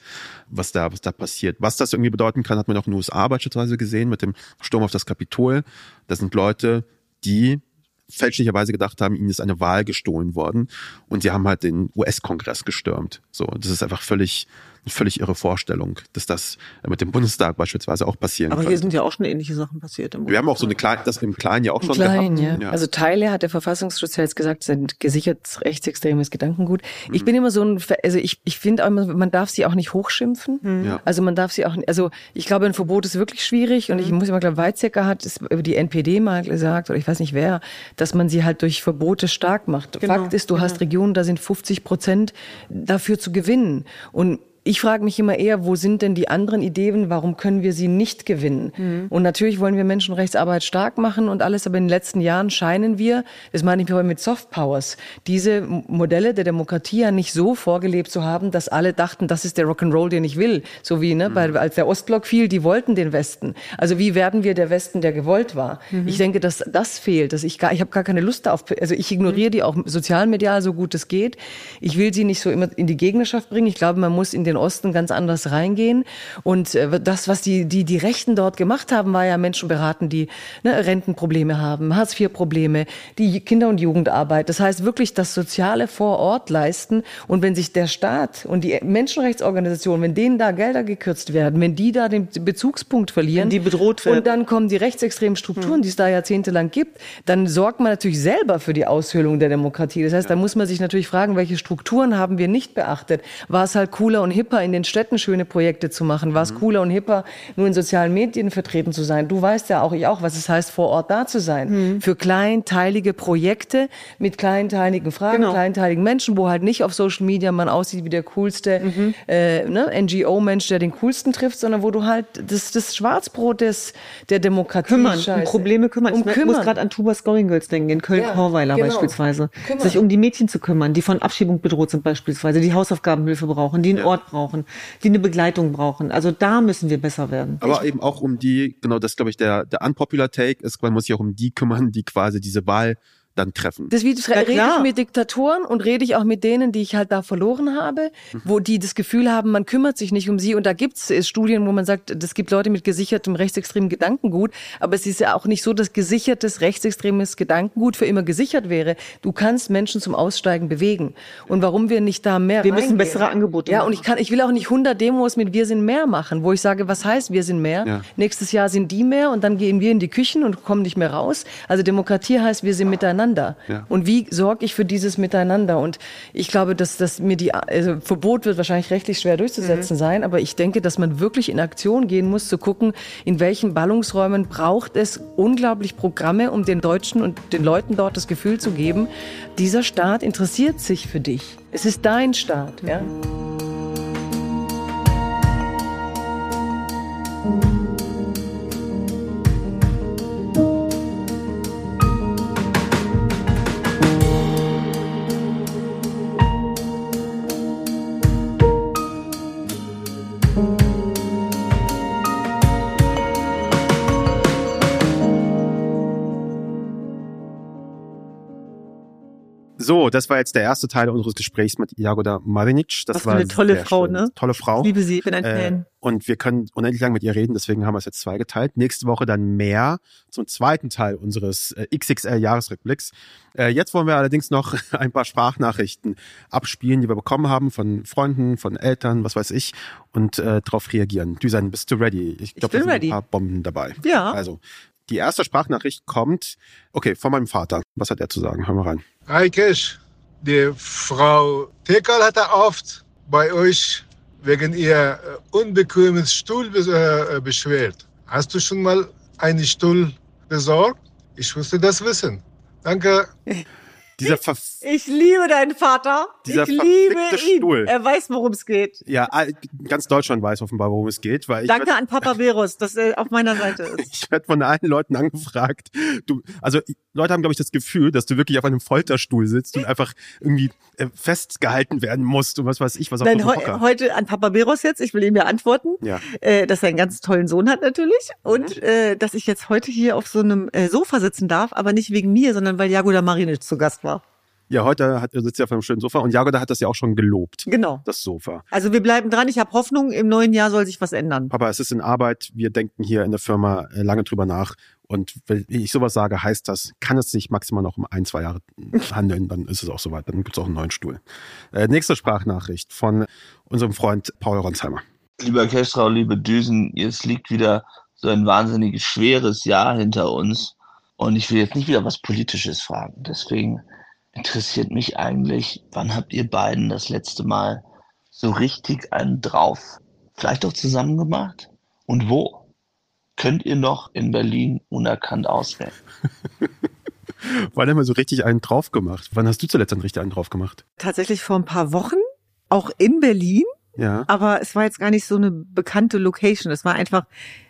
[SPEAKER 2] was da, was da passiert. Was das irgendwie bedeuten kann, hat man auch in den USA beispielsweise gesehen mit dem Sturm auf das Kapitol. Das sind Leute, die fälschlicherweise gedacht haben, ihnen ist eine Wahl gestohlen worden und sie haben halt den US-Kongress gestürmt. So, das ist einfach völlig völlig irre Vorstellung, dass das mit dem Bundestag beispielsweise auch passieren
[SPEAKER 3] Aber
[SPEAKER 2] könnte.
[SPEAKER 3] hier sind ja auch schon ähnliche Sachen passiert.
[SPEAKER 2] Im wir haben auch so eine kleine, das im Kleinen ja auch
[SPEAKER 4] Im
[SPEAKER 2] schon
[SPEAKER 4] Kleinen,
[SPEAKER 2] gehabt.
[SPEAKER 4] Ja. ja. Also Teile hat der Verfassungsschutz ja jetzt gesagt, sind gesichert rechtsextremes Gedankengut. Ich mhm. bin immer so ein, also ich, ich finde auch immer, man darf sie auch nicht hochschimpfen. Mhm. Ja. Also man darf sie auch, also ich glaube, ein Verbot ist wirklich schwierig und ich mhm. muss immer glauben, Weizsäcker hat es über die NPD mal gesagt, oder ich weiß nicht wer, dass man sie halt durch Verbote stark macht. Genau. Fakt ist, du genau. hast Regionen, da sind 50 Prozent dafür zu gewinnen. Und ich frage mich immer eher, wo sind denn die anderen Ideen, warum können wir sie nicht gewinnen? Mhm. Und natürlich wollen wir Menschenrechtsarbeit stark machen und alles, aber in den letzten Jahren scheinen wir, das meine ich mit Soft Powers, diese Modelle der Demokratie ja nicht so vorgelebt zu haben, dass alle dachten, das ist der Rock'n'Roll, den ich will. So wie, ne, mhm. bei, als der Ostblock fiel, die wollten den Westen. Also wie werden wir der Westen, der gewollt war? Mhm. Ich denke, dass das fehlt, dass ich gar, ich habe gar keine Lust auf, also ich ignoriere die auch sozialmedial so gut es geht. Ich will sie nicht so immer in die Gegnerschaft bringen. Ich glaube, man muss in den den Osten ganz anders reingehen. Und äh, das, was die, die, die Rechten dort gemacht haben, war ja Menschen beraten, die ne, Rentenprobleme haben, Hartz-IV-Probleme, die Kinder- und Jugendarbeit. Das heißt wirklich das Soziale vor Ort leisten. Und wenn sich der Staat und die Menschenrechtsorganisationen, wenn denen da Gelder gekürzt werden, wenn die da den Bezugspunkt verlieren, wenn
[SPEAKER 3] die bedroht werden.
[SPEAKER 4] und dann kommen die rechtsextremen Strukturen, hm. die es da jahrzehntelang gibt, dann sorgt man natürlich selber für die Aushöhlung der Demokratie. Das heißt, ja. da muss man sich natürlich fragen, welche Strukturen haben wir nicht beachtet? War es halt cooler und hip hipper, in den Städten schöne Projekte zu machen? War es mhm. cooler und hipper, nur in sozialen Medien vertreten zu sein? Du weißt ja auch, ich auch, was es heißt, vor Ort da zu sein. Mhm. Für kleinteilige Projekte mit kleinteiligen Fragen, genau. kleinteiligen Menschen, wo halt nicht auf Social Media man aussieht wie der coolste mhm. äh, ne, NGO-Mensch, der den coolsten trifft, sondern wo du halt das, das Schwarzbrot des, der Demokratie
[SPEAKER 3] kümmern, um Probleme kümmern.
[SPEAKER 4] Um
[SPEAKER 3] ich
[SPEAKER 4] kümmern.
[SPEAKER 3] muss gerade an Tubas Going Girls denken, in Köln-Korweiler ja, genau. beispielsweise. Kümmern. Sich um die Mädchen zu kümmern, die von Abschiebung bedroht sind beispielsweise, die Hausaufgabenhilfe brauchen, die einen ja. Ort brauchen, die eine Begleitung brauchen. Also da müssen wir besser werden.
[SPEAKER 2] Aber ich eben auch um die, genau das glaube ich, der, der unpopular Take ist, man muss sich auch um die kümmern, die quasi diese Wahl dann treffen.
[SPEAKER 4] Das wie ja, rede ich mit Diktatoren und rede ich auch mit denen, die ich halt da verloren habe, mhm. wo die das Gefühl haben, man kümmert sich nicht um sie. Und da gibt es Studien, wo man sagt, es gibt Leute mit gesichertem rechtsextremen Gedankengut, aber es ist ja auch nicht so, dass gesichertes rechtsextremes Gedankengut für immer gesichert wäre. Du kannst Menschen zum Aussteigen bewegen. Und warum wir nicht da mehr
[SPEAKER 3] Wir reingehen. müssen bessere Angebote
[SPEAKER 4] Ja, machen. und ich kann, ich will auch nicht 100 Demos mit Wir sind mehr machen, wo ich sage, was heißt Wir sind mehr? Ja. Nächstes Jahr sind die mehr und dann gehen wir in die Küchen und kommen nicht mehr raus. Also Demokratie heißt, wir sind miteinander Miteinander. Ja. Und wie sorge ich für dieses Miteinander? Und ich glaube, dass, dass mir die, also Verbot wird wahrscheinlich rechtlich schwer durchzusetzen mhm. sein, aber ich denke, dass man wirklich in Aktion gehen muss, zu gucken, in welchen Ballungsräumen braucht es unglaublich Programme, um den Deutschen und den Leuten dort das Gefühl zu geben, dieser Staat interessiert sich für dich. Es ist dein Staat, ja.
[SPEAKER 2] So, das war jetzt der erste Teil unseres Gesprächs mit Jagoda Marinic. Das
[SPEAKER 3] Was für
[SPEAKER 2] war
[SPEAKER 3] eine tolle Frau,
[SPEAKER 2] schön.
[SPEAKER 3] ne?
[SPEAKER 2] Tolle Frau.
[SPEAKER 3] Ich liebe sie, ich bin ein
[SPEAKER 2] Äh,
[SPEAKER 3] Fan.
[SPEAKER 2] und wir können unendlich lang mit ihr reden, deswegen haben wir es jetzt zweigeteilt. Nächste Woche dann mehr zum zweiten Teil unseres äh, XXL-Jahresrückblicks. Äh, jetzt wollen wir allerdings noch ein paar Sprachnachrichten abspielen, die wir bekommen haben von Freunden, von Eltern, was weiß ich, und äh, darauf reagieren. Düsan, bist du ready? Ich glaube, da sind
[SPEAKER 3] ready.
[SPEAKER 2] ein paar Bomben dabei.
[SPEAKER 3] Ja.
[SPEAKER 2] Also, die erste Sprachnachricht kommt, okay, von meinem Vater. Was hat er zu sagen? Hören wir rein.
[SPEAKER 5] Hi Kesh, die Frau Tekal hatte oft bei euch wegen ihr äh, unbequemes Stuhl äh, äh, beschwert. Hast du schon mal einen Stuhl besorgt? Ich musste das wissen. Danke.
[SPEAKER 2] Dieser Ver
[SPEAKER 3] Ich liebe deinen Vater.
[SPEAKER 2] Dieser
[SPEAKER 3] ich liebe ihn.
[SPEAKER 2] Stuhl.
[SPEAKER 3] Er weiß, worum es geht.
[SPEAKER 2] ja, ganz Deutschland weiß offenbar, worum es geht, weil ich
[SPEAKER 3] Danke an Papa Verus, dass er auf meiner Seite ist.
[SPEAKER 2] Ich werde von allen Leuten angefragt. Du, also Leute haben, glaube ich, das Gefühl, dass du wirklich auf einem Folterstuhl sitzt und einfach irgendwie äh, festgehalten werden musst und was weiß ich, was auf
[SPEAKER 3] Nein,
[SPEAKER 2] dem
[SPEAKER 3] heu
[SPEAKER 2] Hocker.
[SPEAKER 3] heute an Papa Verus jetzt. Ich will ihm ja antworten,
[SPEAKER 2] Ja.
[SPEAKER 3] äh, dass er einen ganz tollen Sohn hat natürlich und
[SPEAKER 2] Mhm.
[SPEAKER 3] äh, dass ich jetzt heute hier auf so einem äh, Sofa sitzen darf, aber nicht wegen mir, sondern weil Jagoda Marinic zu Gast war.
[SPEAKER 2] Ja, heute hat, sitzt er auf einem schönen Sofa und Jagoda hat das ja auch schon gelobt,
[SPEAKER 3] Genau.
[SPEAKER 2] das Sofa.
[SPEAKER 3] Also wir bleiben dran. Ich habe Hoffnung, im neuen Jahr soll sich was ändern.
[SPEAKER 2] Papa, es ist in Arbeit. Wir denken hier in der Firma äh, lange drüber nach. Und wenn ich sowas sage, heißt das, kann es sich maximal noch um ein, zwei Jahre handeln, dann ist es auch soweit. Dann gibt es auch einen neuen Stuhl. Äh, nächste Sprachnachricht von unserem Freund Paul Ronsheimer.
[SPEAKER 6] Lieber Kestrau, liebe Düsen, es liegt wieder so ein wahnsinnig schweres Jahr hinter uns. Und ich will jetzt nicht wieder was Politisches fragen. Deswegen interessiert mich eigentlich, wann habt ihr beiden das letzte Mal so richtig einen drauf, vielleicht auch zusammen gemacht? Und wo? Könnt ihr noch in Berlin unerkannt auswählen?
[SPEAKER 2] Wann haben wir so richtig einen drauf gemacht? Wann hast du zuletzt einen richtig einen drauf gemacht?
[SPEAKER 3] Tatsächlich vor ein paar Wochen, auch in Berlin,
[SPEAKER 2] Ja.
[SPEAKER 3] aber es war jetzt gar nicht so eine bekannte Location. Es war einfach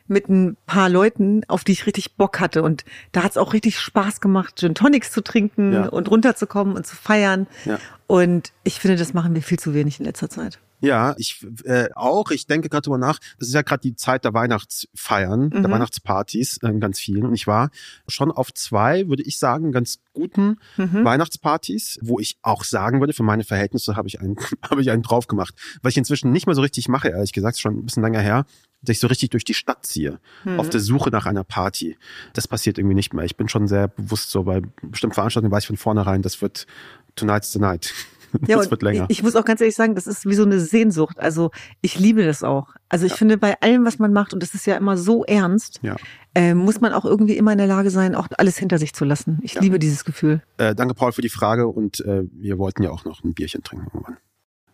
[SPEAKER 3] mit ein paar Leuten, auf die ich richtig Bock hatte. Und da hat es auch richtig Spaß gemacht, Gin Tonics zu trinken
[SPEAKER 2] Ja.
[SPEAKER 3] und runterzukommen und zu feiern.
[SPEAKER 2] Ja.
[SPEAKER 3] Und ich finde, das machen wir viel zu wenig in letzter Zeit.
[SPEAKER 2] Ja, ich äh, auch. Ich denke gerade drüber nach. Das ist ja gerade die Zeit der Weihnachtsfeiern, der
[SPEAKER 3] Mhm.
[SPEAKER 2] Weihnachtspartys, äh, ganz vielen. Und ich war schon auf zwei, würde ich sagen, ganz guten
[SPEAKER 3] Mhm.
[SPEAKER 2] Weihnachtspartys, wo ich auch sagen würde, für meine Verhältnisse habe ich einen, habe ich einen drauf gemacht. Was ich inzwischen nicht mehr so richtig mache, ehrlich gesagt, schon ein bisschen länger her, dass ich so richtig durch die Stadt ziehe,
[SPEAKER 3] Mhm.
[SPEAKER 2] auf der Suche nach einer Party. Das passiert irgendwie nicht mehr. Ich bin schon sehr bewusst so bei bestimmten Veranstaltungen, weiß ich von vornherein, das wird tonight's the night.
[SPEAKER 3] Ja,
[SPEAKER 2] das wird länger.
[SPEAKER 3] Ich, ich muss auch ganz ehrlich sagen, das ist wie so eine Sehnsucht. Also ich liebe das auch. Also ich finde bei allem, was man macht, und das ist ja immer so ernst,
[SPEAKER 2] Ja.
[SPEAKER 3] äh, muss man auch irgendwie immer in der Lage sein, auch alles hinter sich zu lassen. Ich
[SPEAKER 2] Ja.
[SPEAKER 3] liebe dieses Gefühl.
[SPEAKER 2] Äh, danke, Paul, für die Frage und äh, wir wollten ja auch noch ein Bierchen trinken irgendwann.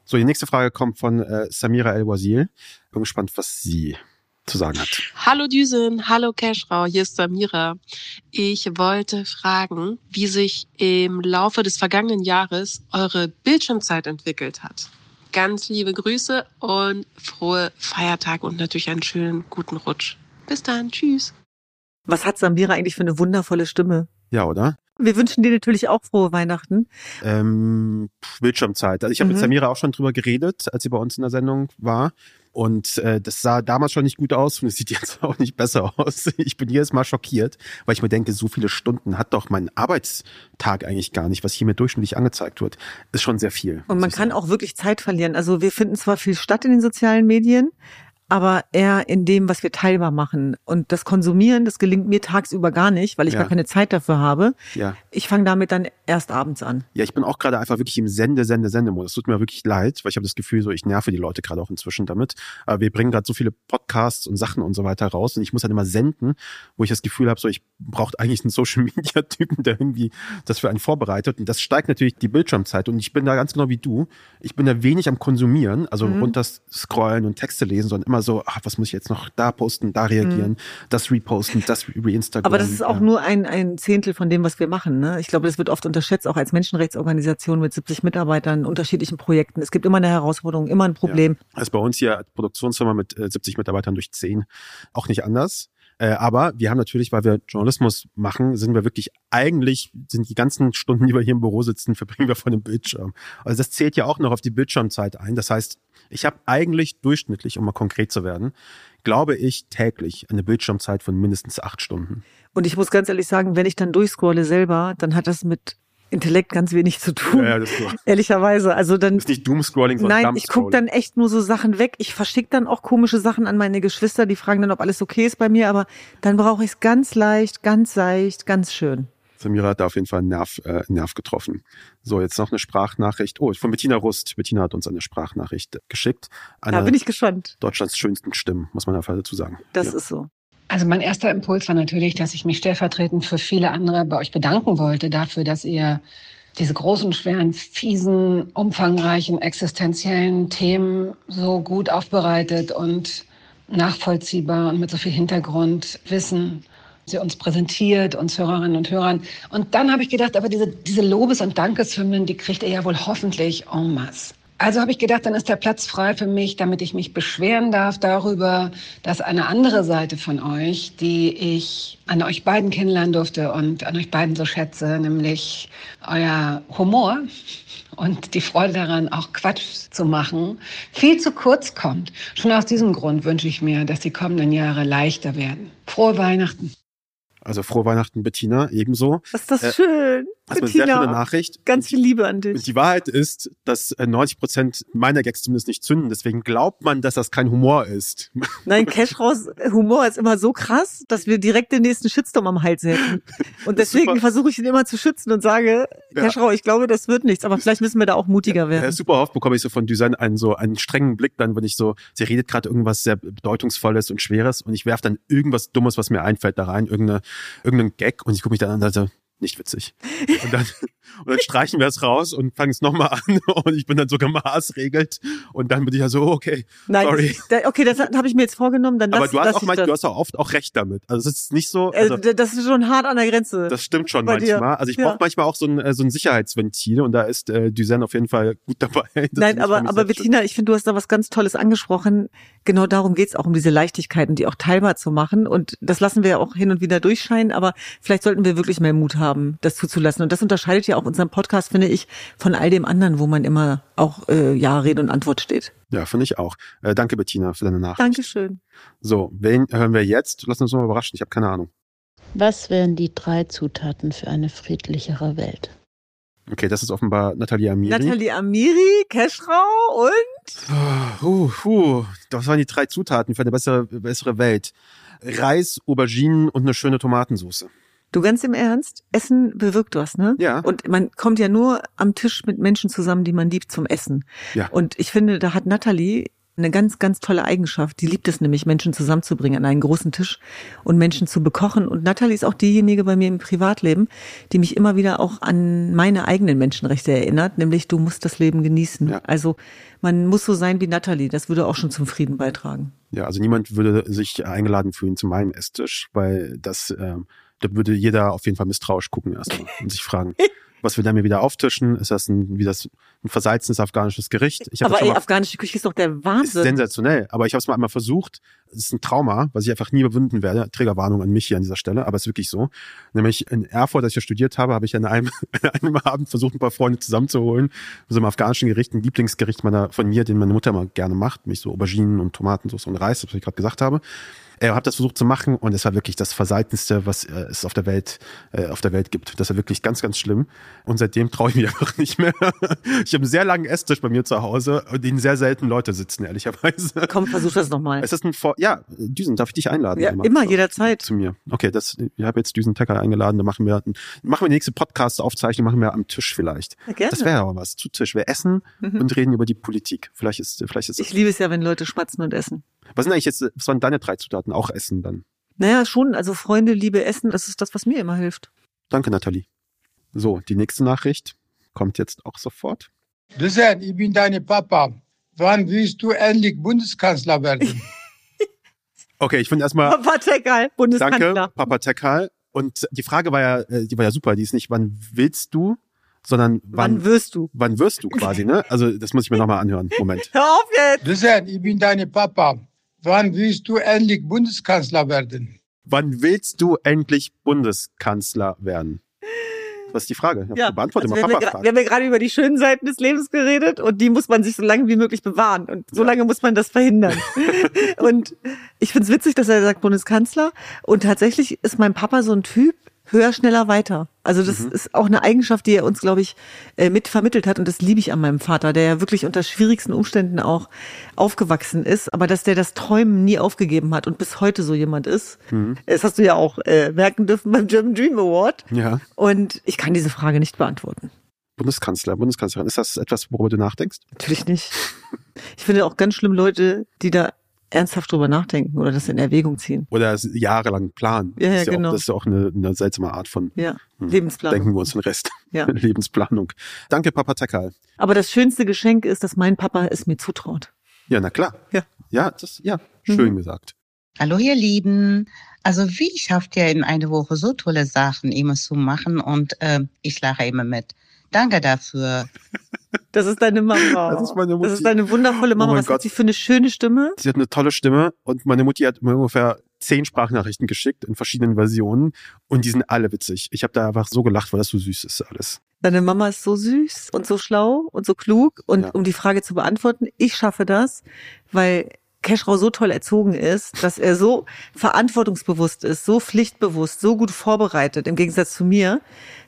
[SPEAKER 2] So, die nächste Frage kommt von äh, Samira El-Wazil. Bin gespannt, was sie zu sagen hat.
[SPEAKER 7] Hallo Düsen, hallo Keschrau, hier ist Samira. Ich wollte fragen, wie sich im Laufe des vergangenen Jahres eure Bildschirmzeit entwickelt hat. Ganz liebe Grüße und frohe Feiertage und natürlich einen schönen guten Rutsch. Bis dann, tschüss.
[SPEAKER 3] Was hat Samira eigentlich für eine wundervolle Stimme?
[SPEAKER 2] Ja, oder?
[SPEAKER 3] Wir wünschen dir natürlich auch frohe Weihnachten.
[SPEAKER 2] Ähm, Bildschirmzeit. Also ich habe mit
[SPEAKER 3] Mhm.
[SPEAKER 2] Samira auch schon drüber geredet, als sie bei uns in der Sendung war. Und äh, das sah damals schon nicht gut aus und es sieht jetzt auch nicht besser aus. Ich bin jedes Mal schockiert, weil ich mir denke, so viele Stunden hat doch mein Arbeitstag eigentlich gar nicht, was hier mir durchschnittlich angezeigt wird. Ist schon sehr viel.
[SPEAKER 3] Und man kann auch wirklich Zeit verlieren. Also wir finden zwar viel statt in den sozialen Medien, aber eher in dem, was wir teilbar machen. Und das Konsumieren, das gelingt mir tagsüber gar nicht, weil ich
[SPEAKER 2] Ja.
[SPEAKER 3] gar keine Zeit dafür habe.
[SPEAKER 2] Ja.
[SPEAKER 3] Ich fange damit dann erst abends an.
[SPEAKER 2] Ja, ich bin auch gerade einfach wirklich im Sende, Sende, Sende-Modus. Tut mir wirklich leid, weil ich habe das Gefühl, so ich nerve die Leute gerade auch inzwischen damit. Aber wir bringen gerade so viele Podcasts und Sachen und so weiter raus und ich muss dann immer senden, wo ich das Gefühl habe, so ich brauche eigentlich einen Social-Media-Typen, der irgendwie das für einen vorbereitet. Und das steigt natürlich die Bildschirmzeit. Und ich bin da ganz genau wie du. Ich bin da wenig am Konsumieren, also
[SPEAKER 3] Mhm.
[SPEAKER 2] runter scrollen und Texte lesen, sondern immer so, ach, was muss ich jetzt noch da posten, da reagieren, das reposten, das reinstagrammen.
[SPEAKER 3] Mhm. Aber das ist auch
[SPEAKER 2] ja.
[SPEAKER 3] nur ein, ein Zehntel von dem, was wir machen. Ne? Ich glaube, das wird oft unterschätzt, auch als Menschenrechtsorganisation mit 70 Mitarbeitern, unterschiedlichen Projekten. Es gibt immer eine Herausforderung, immer ein Problem.
[SPEAKER 2] Das ist bei uns hier als Produktionsfirma mit äh, 70 Mitarbeitern durch 10 auch nicht anders. Äh, aber wir haben natürlich, weil wir Journalismus machen, sind wir wirklich eigentlich, sind die ganzen Stunden, die wir hier im Büro sitzen, verbringen wir vor dem Bildschirm. Also das zählt ja auch noch auf die Bildschirmzeit ein. Das heißt, ich habe eigentlich durchschnittlich, um mal konkret zu werden, glaube ich täglich eine Bildschirmzeit von mindestens acht Stunden.
[SPEAKER 3] Und ich muss ganz ehrlich sagen, wenn ich dann durchscrolle selber, dann hat das mit Intellekt ganz wenig zu tun.
[SPEAKER 2] Ja, ja, das ist so.
[SPEAKER 3] Ehrlicherweise. Also dann.
[SPEAKER 2] ist nicht Doomscrolling, sondern
[SPEAKER 3] Nein, ich gucke dann echt nur so Sachen weg. Ich verschicke dann auch komische Sachen an meine Geschwister, die fragen dann, ob alles okay ist bei mir, aber dann brauche ich es ganz leicht, ganz seicht, ganz schön.
[SPEAKER 2] Samira hat da auf jeden Fall einen Nerv, äh, Nerv getroffen. So, jetzt noch eine Sprachnachricht. Oh, von Bettina Rust. Bettina hat uns eine Sprachnachricht geschickt. Eine
[SPEAKER 3] Da bin ich gespannt.
[SPEAKER 2] Deutschlands schönsten Stimmen, muss man einfach dazu sagen.
[SPEAKER 3] Das
[SPEAKER 2] ja.
[SPEAKER 3] ist so.
[SPEAKER 8] Also mein erster Impuls war natürlich, dass ich mich stellvertretend für viele andere bei euch bedanken wollte dafür, dass ihr diese großen, schweren, fiesen, umfangreichen, existenziellen Themen so gut aufbereitet und nachvollziehbar und mit so viel Hintergrundwissen sie uns präsentiert, uns Hörerinnen und Hörern. Und dann habe ich gedacht, aber diese, diese Lobes- und Dankeshymnen, die kriegt ihr ja wohl hoffentlich en masse. Also habe ich gedacht, dann ist der Platz frei für mich, damit ich mich beschweren darf darüber, dass eine andere Seite von euch, die ich an euch beiden kennenlernen durfte und an euch beiden so schätze, nämlich euer Humor und die Freude daran, auch Quatsch zu machen, viel zu kurz kommt. Schon aus diesem Grund wünsche ich mir, dass die kommenden Jahre leichter werden. Frohe Weihnachten.
[SPEAKER 2] Also frohe Weihnachten, Bettina, ebenso.
[SPEAKER 3] Was ist das
[SPEAKER 2] Äh,
[SPEAKER 3] schön.
[SPEAKER 2] Das ist eine sehr schöne
[SPEAKER 3] Bettina,
[SPEAKER 2] Nachricht.
[SPEAKER 3] ganz viel Liebe an dich.
[SPEAKER 2] Und die Wahrheit ist, dass äh, 90 Prozent meiner Gags zumindest nicht zünden. Deswegen glaubt man, dass das kein Humor ist.
[SPEAKER 3] Nein, Cash raus Humor ist immer so krass, dass wir direkt den nächsten Shitstorm am Hals hätten. Und deswegen versuche ich ihn immer zu schützen und sage,
[SPEAKER 2] Ja.
[SPEAKER 3] Cash Rau, ich glaube, das wird nichts, aber vielleicht müssen wir da auch mutiger
[SPEAKER 2] Ja,
[SPEAKER 3] werden.
[SPEAKER 2] super oft bekomme ich so von Düsen einen so einen strengen Blick dann, wenn ich so, sie redet gerade irgendwas sehr bedeutungsvolles und schweres und ich werfe dann irgendwas Dummes, was mir einfällt, da rein, irgendeine, irgendeinen Gag und ich gucke mich dann an und sage, nicht witzig. Und dann, und dann streichen wir es raus und fangen es nochmal an und ich bin dann sogar maßregelt und dann bin ich ja so, okay,
[SPEAKER 3] Nein,
[SPEAKER 2] sorry.
[SPEAKER 3] da, okay, das habe ich mir jetzt vorgenommen, dann
[SPEAKER 2] Aber du hast auch manchmal, du hast auch oft auch recht damit. Also es ist nicht so, also,
[SPEAKER 3] äh, das ist schon hart an der Grenze.
[SPEAKER 2] das stimmt schon
[SPEAKER 3] bei dir.
[SPEAKER 2] manchmal. Also ich
[SPEAKER 3] Ja.
[SPEAKER 2] brauche manchmal auch so ein, äh, so ein Sicherheitsventil und da ist äh, Düsen auf jeden Fall gut dabei. Das
[SPEAKER 3] Nein, aber, aber. Bettina, ich finde, du hast da was ganz Tolles angesprochen. Genau darum geht's auch, um diese Leichtigkeiten, die auch teilbar zu machen. Und das lassen wir ja auch hin und wieder durchscheinen, aber vielleicht sollten wir wirklich mehr Mut haben, das zuzulassen. Und das unterscheidet ja auch unseren Podcast, finde ich, von all dem anderen, wo man immer auch äh, Ja, Rede und Antwort steht.
[SPEAKER 2] Ja, finde ich auch. Äh, danke, Bettina, für deine Nachricht.
[SPEAKER 3] Dankeschön.
[SPEAKER 2] So, wen hören wir jetzt? Lass uns mal überraschen. Ich habe keine Ahnung.
[SPEAKER 9] Was wären die drei Zutaten für eine friedlichere Welt?
[SPEAKER 2] Okay, das ist offenbar Natalia Amiri.
[SPEAKER 3] Nathalie Amiri, Keschrau und
[SPEAKER 2] Uh, uh, das waren die drei Zutaten für eine bessere, bessere Welt. Reis, Auberginen und eine schöne Tomatensauce.
[SPEAKER 3] Du ganz im Ernst, Essen bewirkt was, ne?
[SPEAKER 2] Ja.
[SPEAKER 3] Und man kommt ja nur am Tisch mit Menschen zusammen, die man liebt zum Essen.
[SPEAKER 2] Ja.
[SPEAKER 3] Und ich finde, da hat Nathalie eine ganz, ganz tolle Eigenschaft. Die liebt es nämlich, Menschen zusammenzubringen an einen großen Tisch und Menschen zu bekochen. Und Nathalie ist auch diejenige bei mir im Privatleben, die mich immer wieder auch an meine eigenen Menschenrechte erinnert, nämlich du musst das Leben genießen.
[SPEAKER 2] Ja.
[SPEAKER 3] Also man muss so sein wie Nathalie. Das würde auch schon zum Frieden beitragen.
[SPEAKER 2] Ja, also niemand würde sich eingeladen fühlen zu meinem Esstisch, weil das, ähm, da würde jeder auf jeden Fall misstrauisch gucken erstmal und sich fragen, was wir da mir wieder auftischen? Ist das ein, wie das, ein versalzenes afghanisches Gericht? Ich
[SPEAKER 3] Aber ey,
[SPEAKER 2] mal-
[SPEAKER 3] afghanische Küche ist doch der
[SPEAKER 2] ist
[SPEAKER 3] Wahnsinn.
[SPEAKER 2] sensationell. Aber ich habe es mal einmal versucht. Es ist ein Trauma, was ich einfach nie überwinden werde. Trägerwarnung an mich hier an dieser Stelle, aber es ist wirklich so. Nämlich in Erfurt, als ich hier studiert habe, habe ich an einem, an einem Abend versucht, ein paar Freunde zusammenzuholen. So einem afghanischen Gericht, ein Lieblingsgericht meiner, von mir, den meine Mutter immer gerne macht. Mich so Auberginen und Tomatensauce und Reis, was ich gerade gesagt habe. Ich habe das versucht zu machen und es war wirklich das Versaltenste, was äh, es auf der Welt äh, auf der Welt gibt. Das war wirklich ganz, ganz schlimm. Und seitdem traue ich mich einfach nicht mehr. ich habe einen sehr langen Esstisch bei mir zu Hause, in dem sehr selten Leute sitzen, ehrlicherweise.
[SPEAKER 3] Komm, versuch das nochmal.
[SPEAKER 2] Es ist ein Vor ja, Düsen, darf ich dich einladen?
[SPEAKER 3] Ja,
[SPEAKER 2] einmal?
[SPEAKER 3] immer, jederzeit.
[SPEAKER 2] Zu mir. Okay, das, ich habe jetzt Düsen Tecker eingeladen, da machen wir, machen wir die nächste Podcast-Aufzeichnung, machen wir am Tisch vielleicht.
[SPEAKER 3] Ja, gerne.
[SPEAKER 2] Das wäre aber was, zu Tisch. Wir essen
[SPEAKER 3] Mhm.
[SPEAKER 2] und reden über die Politik. Vielleicht ist, vielleicht ist
[SPEAKER 3] Ich liebe es ja, wenn Leute schmatzen und essen.
[SPEAKER 2] Was sind eigentlich jetzt, was waren deine drei Zutaten? Auch Essen dann.
[SPEAKER 3] Naja, schon. Also Freunde, Liebe, Essen, das ist das, was mir immer hilft.
[SPEAKER 2] Danke, Nathalie. So, die nächste Nachricht kommt jetzt auch sofort.
[SPEAKER 5] Listen, ich bin deine Papa. Wann willst du endlich Bundeskanzler werden?
[SPEAKER 2] Okay, ich finde erstmal,
[SPEAKER 3] Papa Tekal, Bundeskanzler.
[SPEAKER 2] danke, Papa Tekal. Und die Frage war ja, äh, die war ja super, die ist nicht, wann willst du, sondern
[SPEAKER 3] Wann
[SPEAKER 2] wann,
[SPEAKER 3] wirst du?
[SPEAKER 2] wann wirst du quasi, ne? Also, das muss ich mir nochmal anhören. Moment.
[SPEAKER 3] Hör auf jetzt!
[SPEAKER 5] Listen, ich bin deine Papa. Wann willst du endlich Bundeskanzler werden?
[SPEAKER 2] Wann willst du endlich Bundeskanzler werden? Was ist die Frage? Ja, beantworte
[SPEAKER 3] also
[SPEAKER 2] mal
[SPEAKER 3] wir, haben ja
[SPEAKER 2] Papa
[SPEAKER 3] gra-
[SPEAKER 2] fragen.
[SPEAKER 3] wir haben ja gerade über die schönen Seiten des Lebens geredet und die muss man sich so lange wie möglich bewahren. Und so
[SPEAKER 2] Ja.
[SPEAKER 3] lange muss man das verhindern. und ich find's witzig, dass er sagt Bundeskanzler. Und tatsächlich ist mein Papa so ein Typ, höher, schneller, weiter. Also das
[SPEAKER 2] Mhm.
[SPEAKER 3] ist auch eine Eigenschaft, die er uns, glaube ich, äh, mit vermittelt hat. Und das liebe ich an meinem Vater, der ja wirklich unter schwierigsten Umständen auch aufgewachsen ist. Aber dass der das Träumen nie aufgegeben hat und bis heute so jemand ist.
[SPEAKER 2] Mhm.
[SPEAKER 3] Das hast du ja auch äh, merken dürfen beim German Dream Award.
[SPEAKER 2] Ja.
[SPEAKER 3] Und ich kann diese Frage nicht beantworten.
[SPEAKER 2] Bundeskanzler, Bundeskanzlerin, ist das etwas, worüber du nachdenkst?
[SPEAKER 3] Natürlich nicht. Ich finde auch ganz schlimm Leute, die da ernsthaft drüber nachdenken oder das in Erwägung ziehen.
[SPEAKER 2] Oder jahrelang planen?
[SPEAKER 3] Ja, ja,
[SPEAKER 2] das ist
[SPEAKER 3] genau.
[SPEAKER 2] Auch, das ist ja auch eine, eine seltsame Art von
[SPEAKER 3] Ja,
[SPEAKER 2] hm,
[SPEAKER 3] Lebensplanung.
[SPEAKER 2] Denken wir uns den Rest.
[SPEAKER 3] Ja.
[SPEAKER 2] Lebensplanung. Danke, Papa Tekal.
[SPEAKER 3] Aber das schönste Geschenk ist, dass mein Papa es mir zutraut.
[SPEAKER 2] Ja, na klar.
[SPEAKER 3] Ja.
[SPEAKER 2] Ja, das, ja, schön
[SPEAKER 3] Mhm.
[SPEAKER 2] gesagt.
[SPEAKER 10] Hallo ihr Lieben. Also wie schafft ihr in einer Woche so tolle Sachen immer zu machen und ähm, ich lache immer mit. Danke dafür.
[SPEAKER 3] Das ist deine Mama.
[SPEAKER 2] Das ist meine Mutti.
[SPEAKER 3] Das ist deine wundervolle Mama.
[SPEAKER 2] Oh
[SPEAKER 3] Was
[SPEAKER 2] Gott.
[SPEAKER 3] hat sie für eine schöne Stimme?
[SPEAKER 2] Sie hat eine tolle Stimme und meine Mutti hat mir ungefähr zehn Sprachnachrichten geschickt in verschiedenen Versionen und die sind alle witzig. Ich habe da einfach so gelacht, weil das so süß ist alles.
[SPEAKER 3] Deine Mama ist so süß und so schlau und so klug. Und
[SPEAKER 2] Ja.
[SPEAKER 3] um die Frage zu beantworten, ich schaffe das, weil Keschrau so toll erzogen ist, dass er so verantwortungsbewusst ist, so pflichtbewusst, so gut vorbereitet, im Gegensatz zu mir,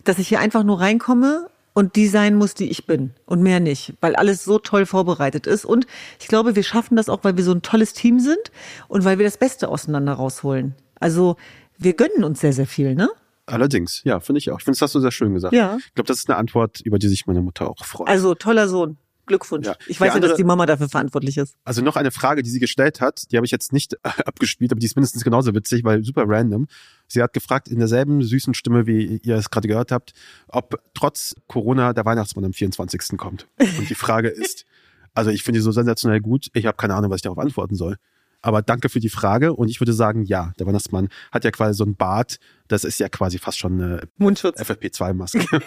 [SPEAKER 3] dass ich hier einfach nur reinkomme und die sein muss, die ich bin und mehr nicht, weil alles so toll vorbereitet ist. Und ich glaube, wir schaffen das auch, weil wir so ein tolles Team sind und weil wir das Beste auseinander rausholen. Also wir gönnen uns sehr, sehr viel, ne?
[SPEAKER 2] Allerdings, ja, finde ich auch. Ich finde, das hast du sehr schön gesagt.
[SPEAKER 3] Ja.
[SPEAKER 2] Ich glaube, das ist eine Antwort, über die sich meine Mutter auch freut.
[SPEAKER 3] Also toller Sohn. Glückwunsch.
[SPEAKER 2] Ja.
[SPEAKER 3] Ich weiß ja, dass die Mama dafür verantwortlich ist.
[SPEAKER 2] Also noch eine Frage, die sie gestellt hat, die habe ich jetzt nicht äh, abgespielt, aber die ist mindestens genauso witzig, weil super random. Sie hat gefragt in derselben süßen Stimme, wie ihr es gerade gehört habt, ob trotz Corona der Weihnachtsmann am 24. kommt. Und die Frage ist, also ich finde die so sensationell gut, ich habe keine Ahnung, was ich darauf antworten soll. Aber danke für die Frage und ich würde sagen, ja, der Weihnachtsmann hat ja quasi so ein Bart, das ist ja quasi fast schon eine
[SPEAKER 3] Mundschutz.
[SPEAKER 2] FFP2-Maske.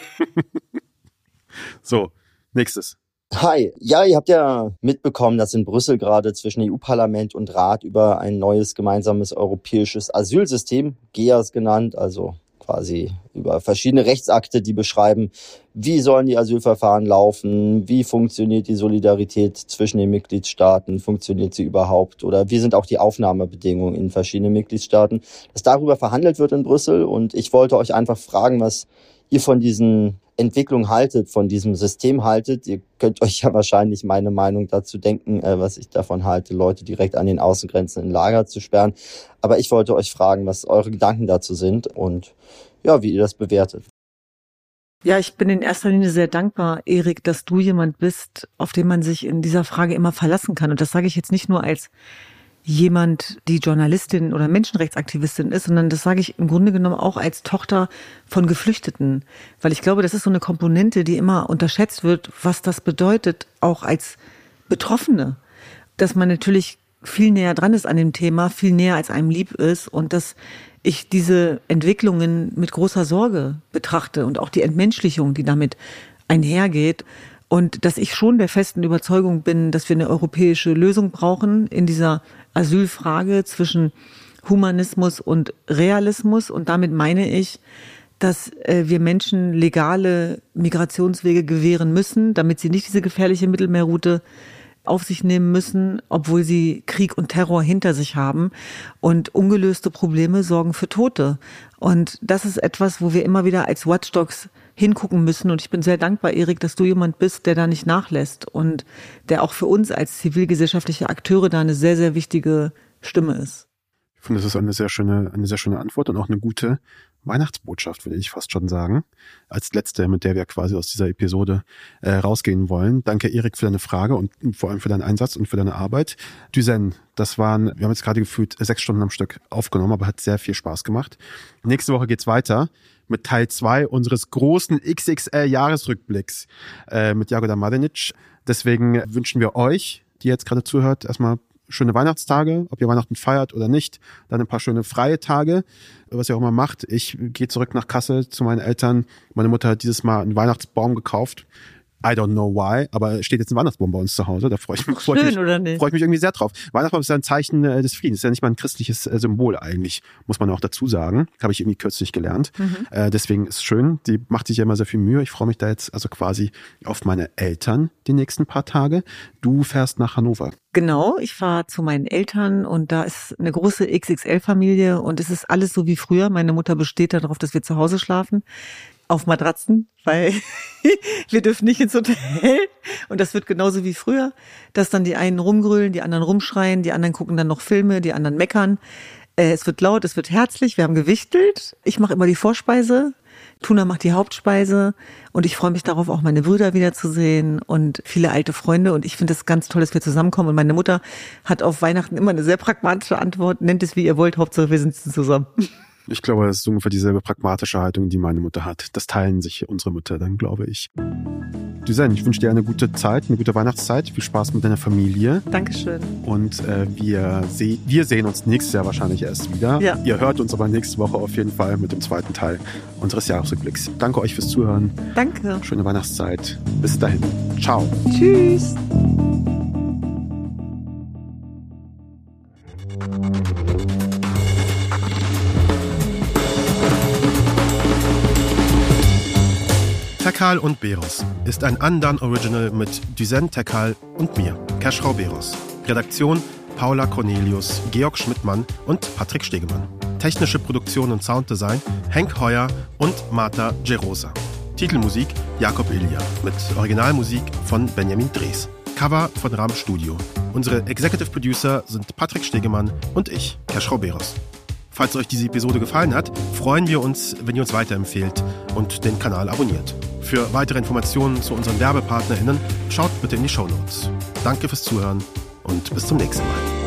[SPEAKER 2] so, nächstes.
[SPEAKER 11] Hi, ja, ihr habt ja mitbekommen, dass in Brüssel gerade zwischen EU-Parlament und Rat über ein neues gemeinsames europäisches Asylsystem, GEAS genannt, also quasi über verschiedene Rechtsakte, die beschreiben, wie sollen die Asylverfahren laufen, wie funktioniert die Solidarität zwischen den Mitgliedstaaten, funktioniert sie überhaupt oder wie sind auch die Aufnahmebedingungen in verschiedenen Mitgliedstaaten, dass darüber verhandelt wird in Brüssel und ich wollte euch einfach fragen, was ihr von diesen Entwicklung haltet, von diesem System haltet. Ihr könnt euch ja wahrscheinlich meine Meinung dazu denken, äh, was ich davon halte, Leute direkt an den Außengrenzen in Lager zu sperren. Aber ich wollte euch fragen, was eure Gedanken dazu sind und ja, wie ihr das bewertet.
[SPEAKER 3] Ja, ich bin in erster Linie sehr dankbar, Erik, dass du jemand bist, auf den man sich in dieser Frage immer verlassen kann. Und das sage ich jetzt nicht nur als jemand, die Journalistin oder Menschenrechtsaktivistin ist, sondern das sage ich im Grunde genommen auch als Tochter von Geflüchteten. Weil ich glaube, das ist so eine Komponente, die immer unterschätzt wird, was das bedeutet, auch als Betroffene. Dass man natürlich viel näher dran ist an dem Thema, viel näher als einem lieb ist und dass ich diese Entwicklungen mit großer Sorge betrachte und auch die Entmenschlichung, die damit einhergeht. Und dass ich schon der festen Überzeugung bin, dass wir eine europäische Lösung brauchen in dieser Asylfrage zwischen Humanismus und Realismus. Und damit meine ich, dass äh, wir Menschen legale Migrationswege gewähren müssen, damit sie nicht diese gefährliche Mittelmeerroute auf sich nehmen müssen, obwohl sie Krieg und Terror hinter sich haben. Und ungelöste Probleme sorgen für Tote. Und das ist etwas, wo wir immer wieder als Watchdogs hingucken müssen. Und ich bin sehr dankbar, Erik, dass du jemand bist, der da nicht nachlässt und der auch für uns als zivilgesellschaftliche Akteure da eine sehr, sehr wichtige Stimme ist.
[SPEAKER 2] Ich finde, das ist eine sehr schöne, eine sehr schöne Antwort und auch eine gute Weihnachtsbotschaft, würde ich fast schon sagen. Als letzte, mit der wir quasi aus dieser Episode äh, rausgehen wollen. Danke, Erik, für deine Frage und vor allem für deinen Einsatz und für deine Arbeit. Düsen, das waren, wir haben jetzt gerade gefühlt sechs Stunden am Stück aufgenommen, aber hat sehr viel Spaß gemacht. Nächste Woche geht's weiter mit Teil zwei unseres großen XXL-Jahresrückblicks äh, mit Jagoda Madenic. Deswegen wünschen wir euch, die jetzt gerade zuhört, erstmal schöne Weihnachtstage, ob ihr Weihnachten feiert oder nicht, dann ein paar schöne freie Tage, was ihr auch immer macht. Ich gehe zurück nach Kassel zu meinen Eltern. Meine Mutter hat dieses Mal einen Weihnachtsbaum gekauft. I don't know why, aber steht jetzt ein Weihnachtsbaum bei uns zu Hause. Da freue ich, mich, freu ich
[SPEAKER 3] Schön,
[SPEAKER 2] mich,
[SPEAKER 3] oder nicht?
[SPEAKER 2] freue ich mich irgendwie sehr drauf. Weihnachtsbaum ist ja ein Zeichen äh, des Friedens. Ist ja nicht mal ein christliches äh, Symbol eigentlich, muss man auch dazu sagen. Habe ich irgendwie kürzlich gelernt.
[SPEAKER 3] Mhm.
[SPEAKER 2] Äh, deswegen ist es schön. Die macht sich ja immer sehr viel Mühe. Ich freue mich da jetzt also quasi auf meine Eltern die nächsten paar Tage. Du fährst nach Hannover.
[SPEAKER 3] Genau, ich fahre zu meinen Eltern und da ist eine große XXL-Familie und es ist alles so wie früher. Meine Mutter besteht darauf, dass wir zu Hause schlafen. Auf Matratzen, weil wir dürfen nicht ins Hotel. Und das wird genauso wie früher, dass dann die einen rumgrölen, die anderen rumschreien, die anderen gucken dann noch Filme, die anderen meckern. Äh, Es wird laut, es wird herzlich, wir haben gewichtelt. Ich mache immer die Vorspeise. Tuna macht die Hauptspeise und ich freue mich darauf, auch meine Brüder wiederzusehen und viele alte Freunde. Und ich finde es ganz toll, dass wir zusammenkommen. Und meine Mutter hat auf Weihnachten immer eine sehr pragmatische Antwort. Nennt es wie ihr wollt, Hauptsache wir sind zusammen.
[SPEAKER 2] Ich glaube, das ist ungefähr dieselbe pragmatische Haltung, die meine Mutter hat. Das teilen sich unsere Mütter dann, glaube ich. Dusan, ich wünsche dir eine gute Zeit, eine gute Weihnachtszeit. Viel Spaß mit deiner Familie.
[SPEAKER 3] Dankeschön.
[SPEAKER 2] Und äh, wir, seh wir sehen uns nächstes Jahr wahrscheinlich erst wieder.
[SPEAKER 3] Ja.
[SPEAKER 2] Ihr hört uns aber nächste Woche auf jeden Fall mit dem zweiten Teil unseres Jahresrückblicks. Danke euch fürs Zuhören.
[SPEAKER 3] Danke.
[SPEAKER 2] Schöne Weihnachtszeit. Bis dahin. Ciao.
[SPEAKER 3] Tschüss.
[SPEAKER 2] Tekal und Beros ist ein Andan Original mit Duzen Tekal und mir, Keschrau Beros. Redaktion Paula Cornelius, Georg Schmidtmann und Patrick Stegemann. Technische Produktion und Sounddesign Henk Heuer und Marta Gerosa. Titelmusik Jakob Ilja mit Originalmusik von Benjamin Drees. Cover von Ram Studio. Unsere Executive Producer sind Patrick Stegemann und ich, Keschrau Beros. Falls euch diese Episode gefallen hat, freuen wir uns, wenn ihr uns weiterempfehlt und den Kanal abonniert. Für weitere Informationen zu unseren WerbepartnerInnen schaut bitte in die Show Notes. Danke fürs Zuhören und bis zum nächsten Mal.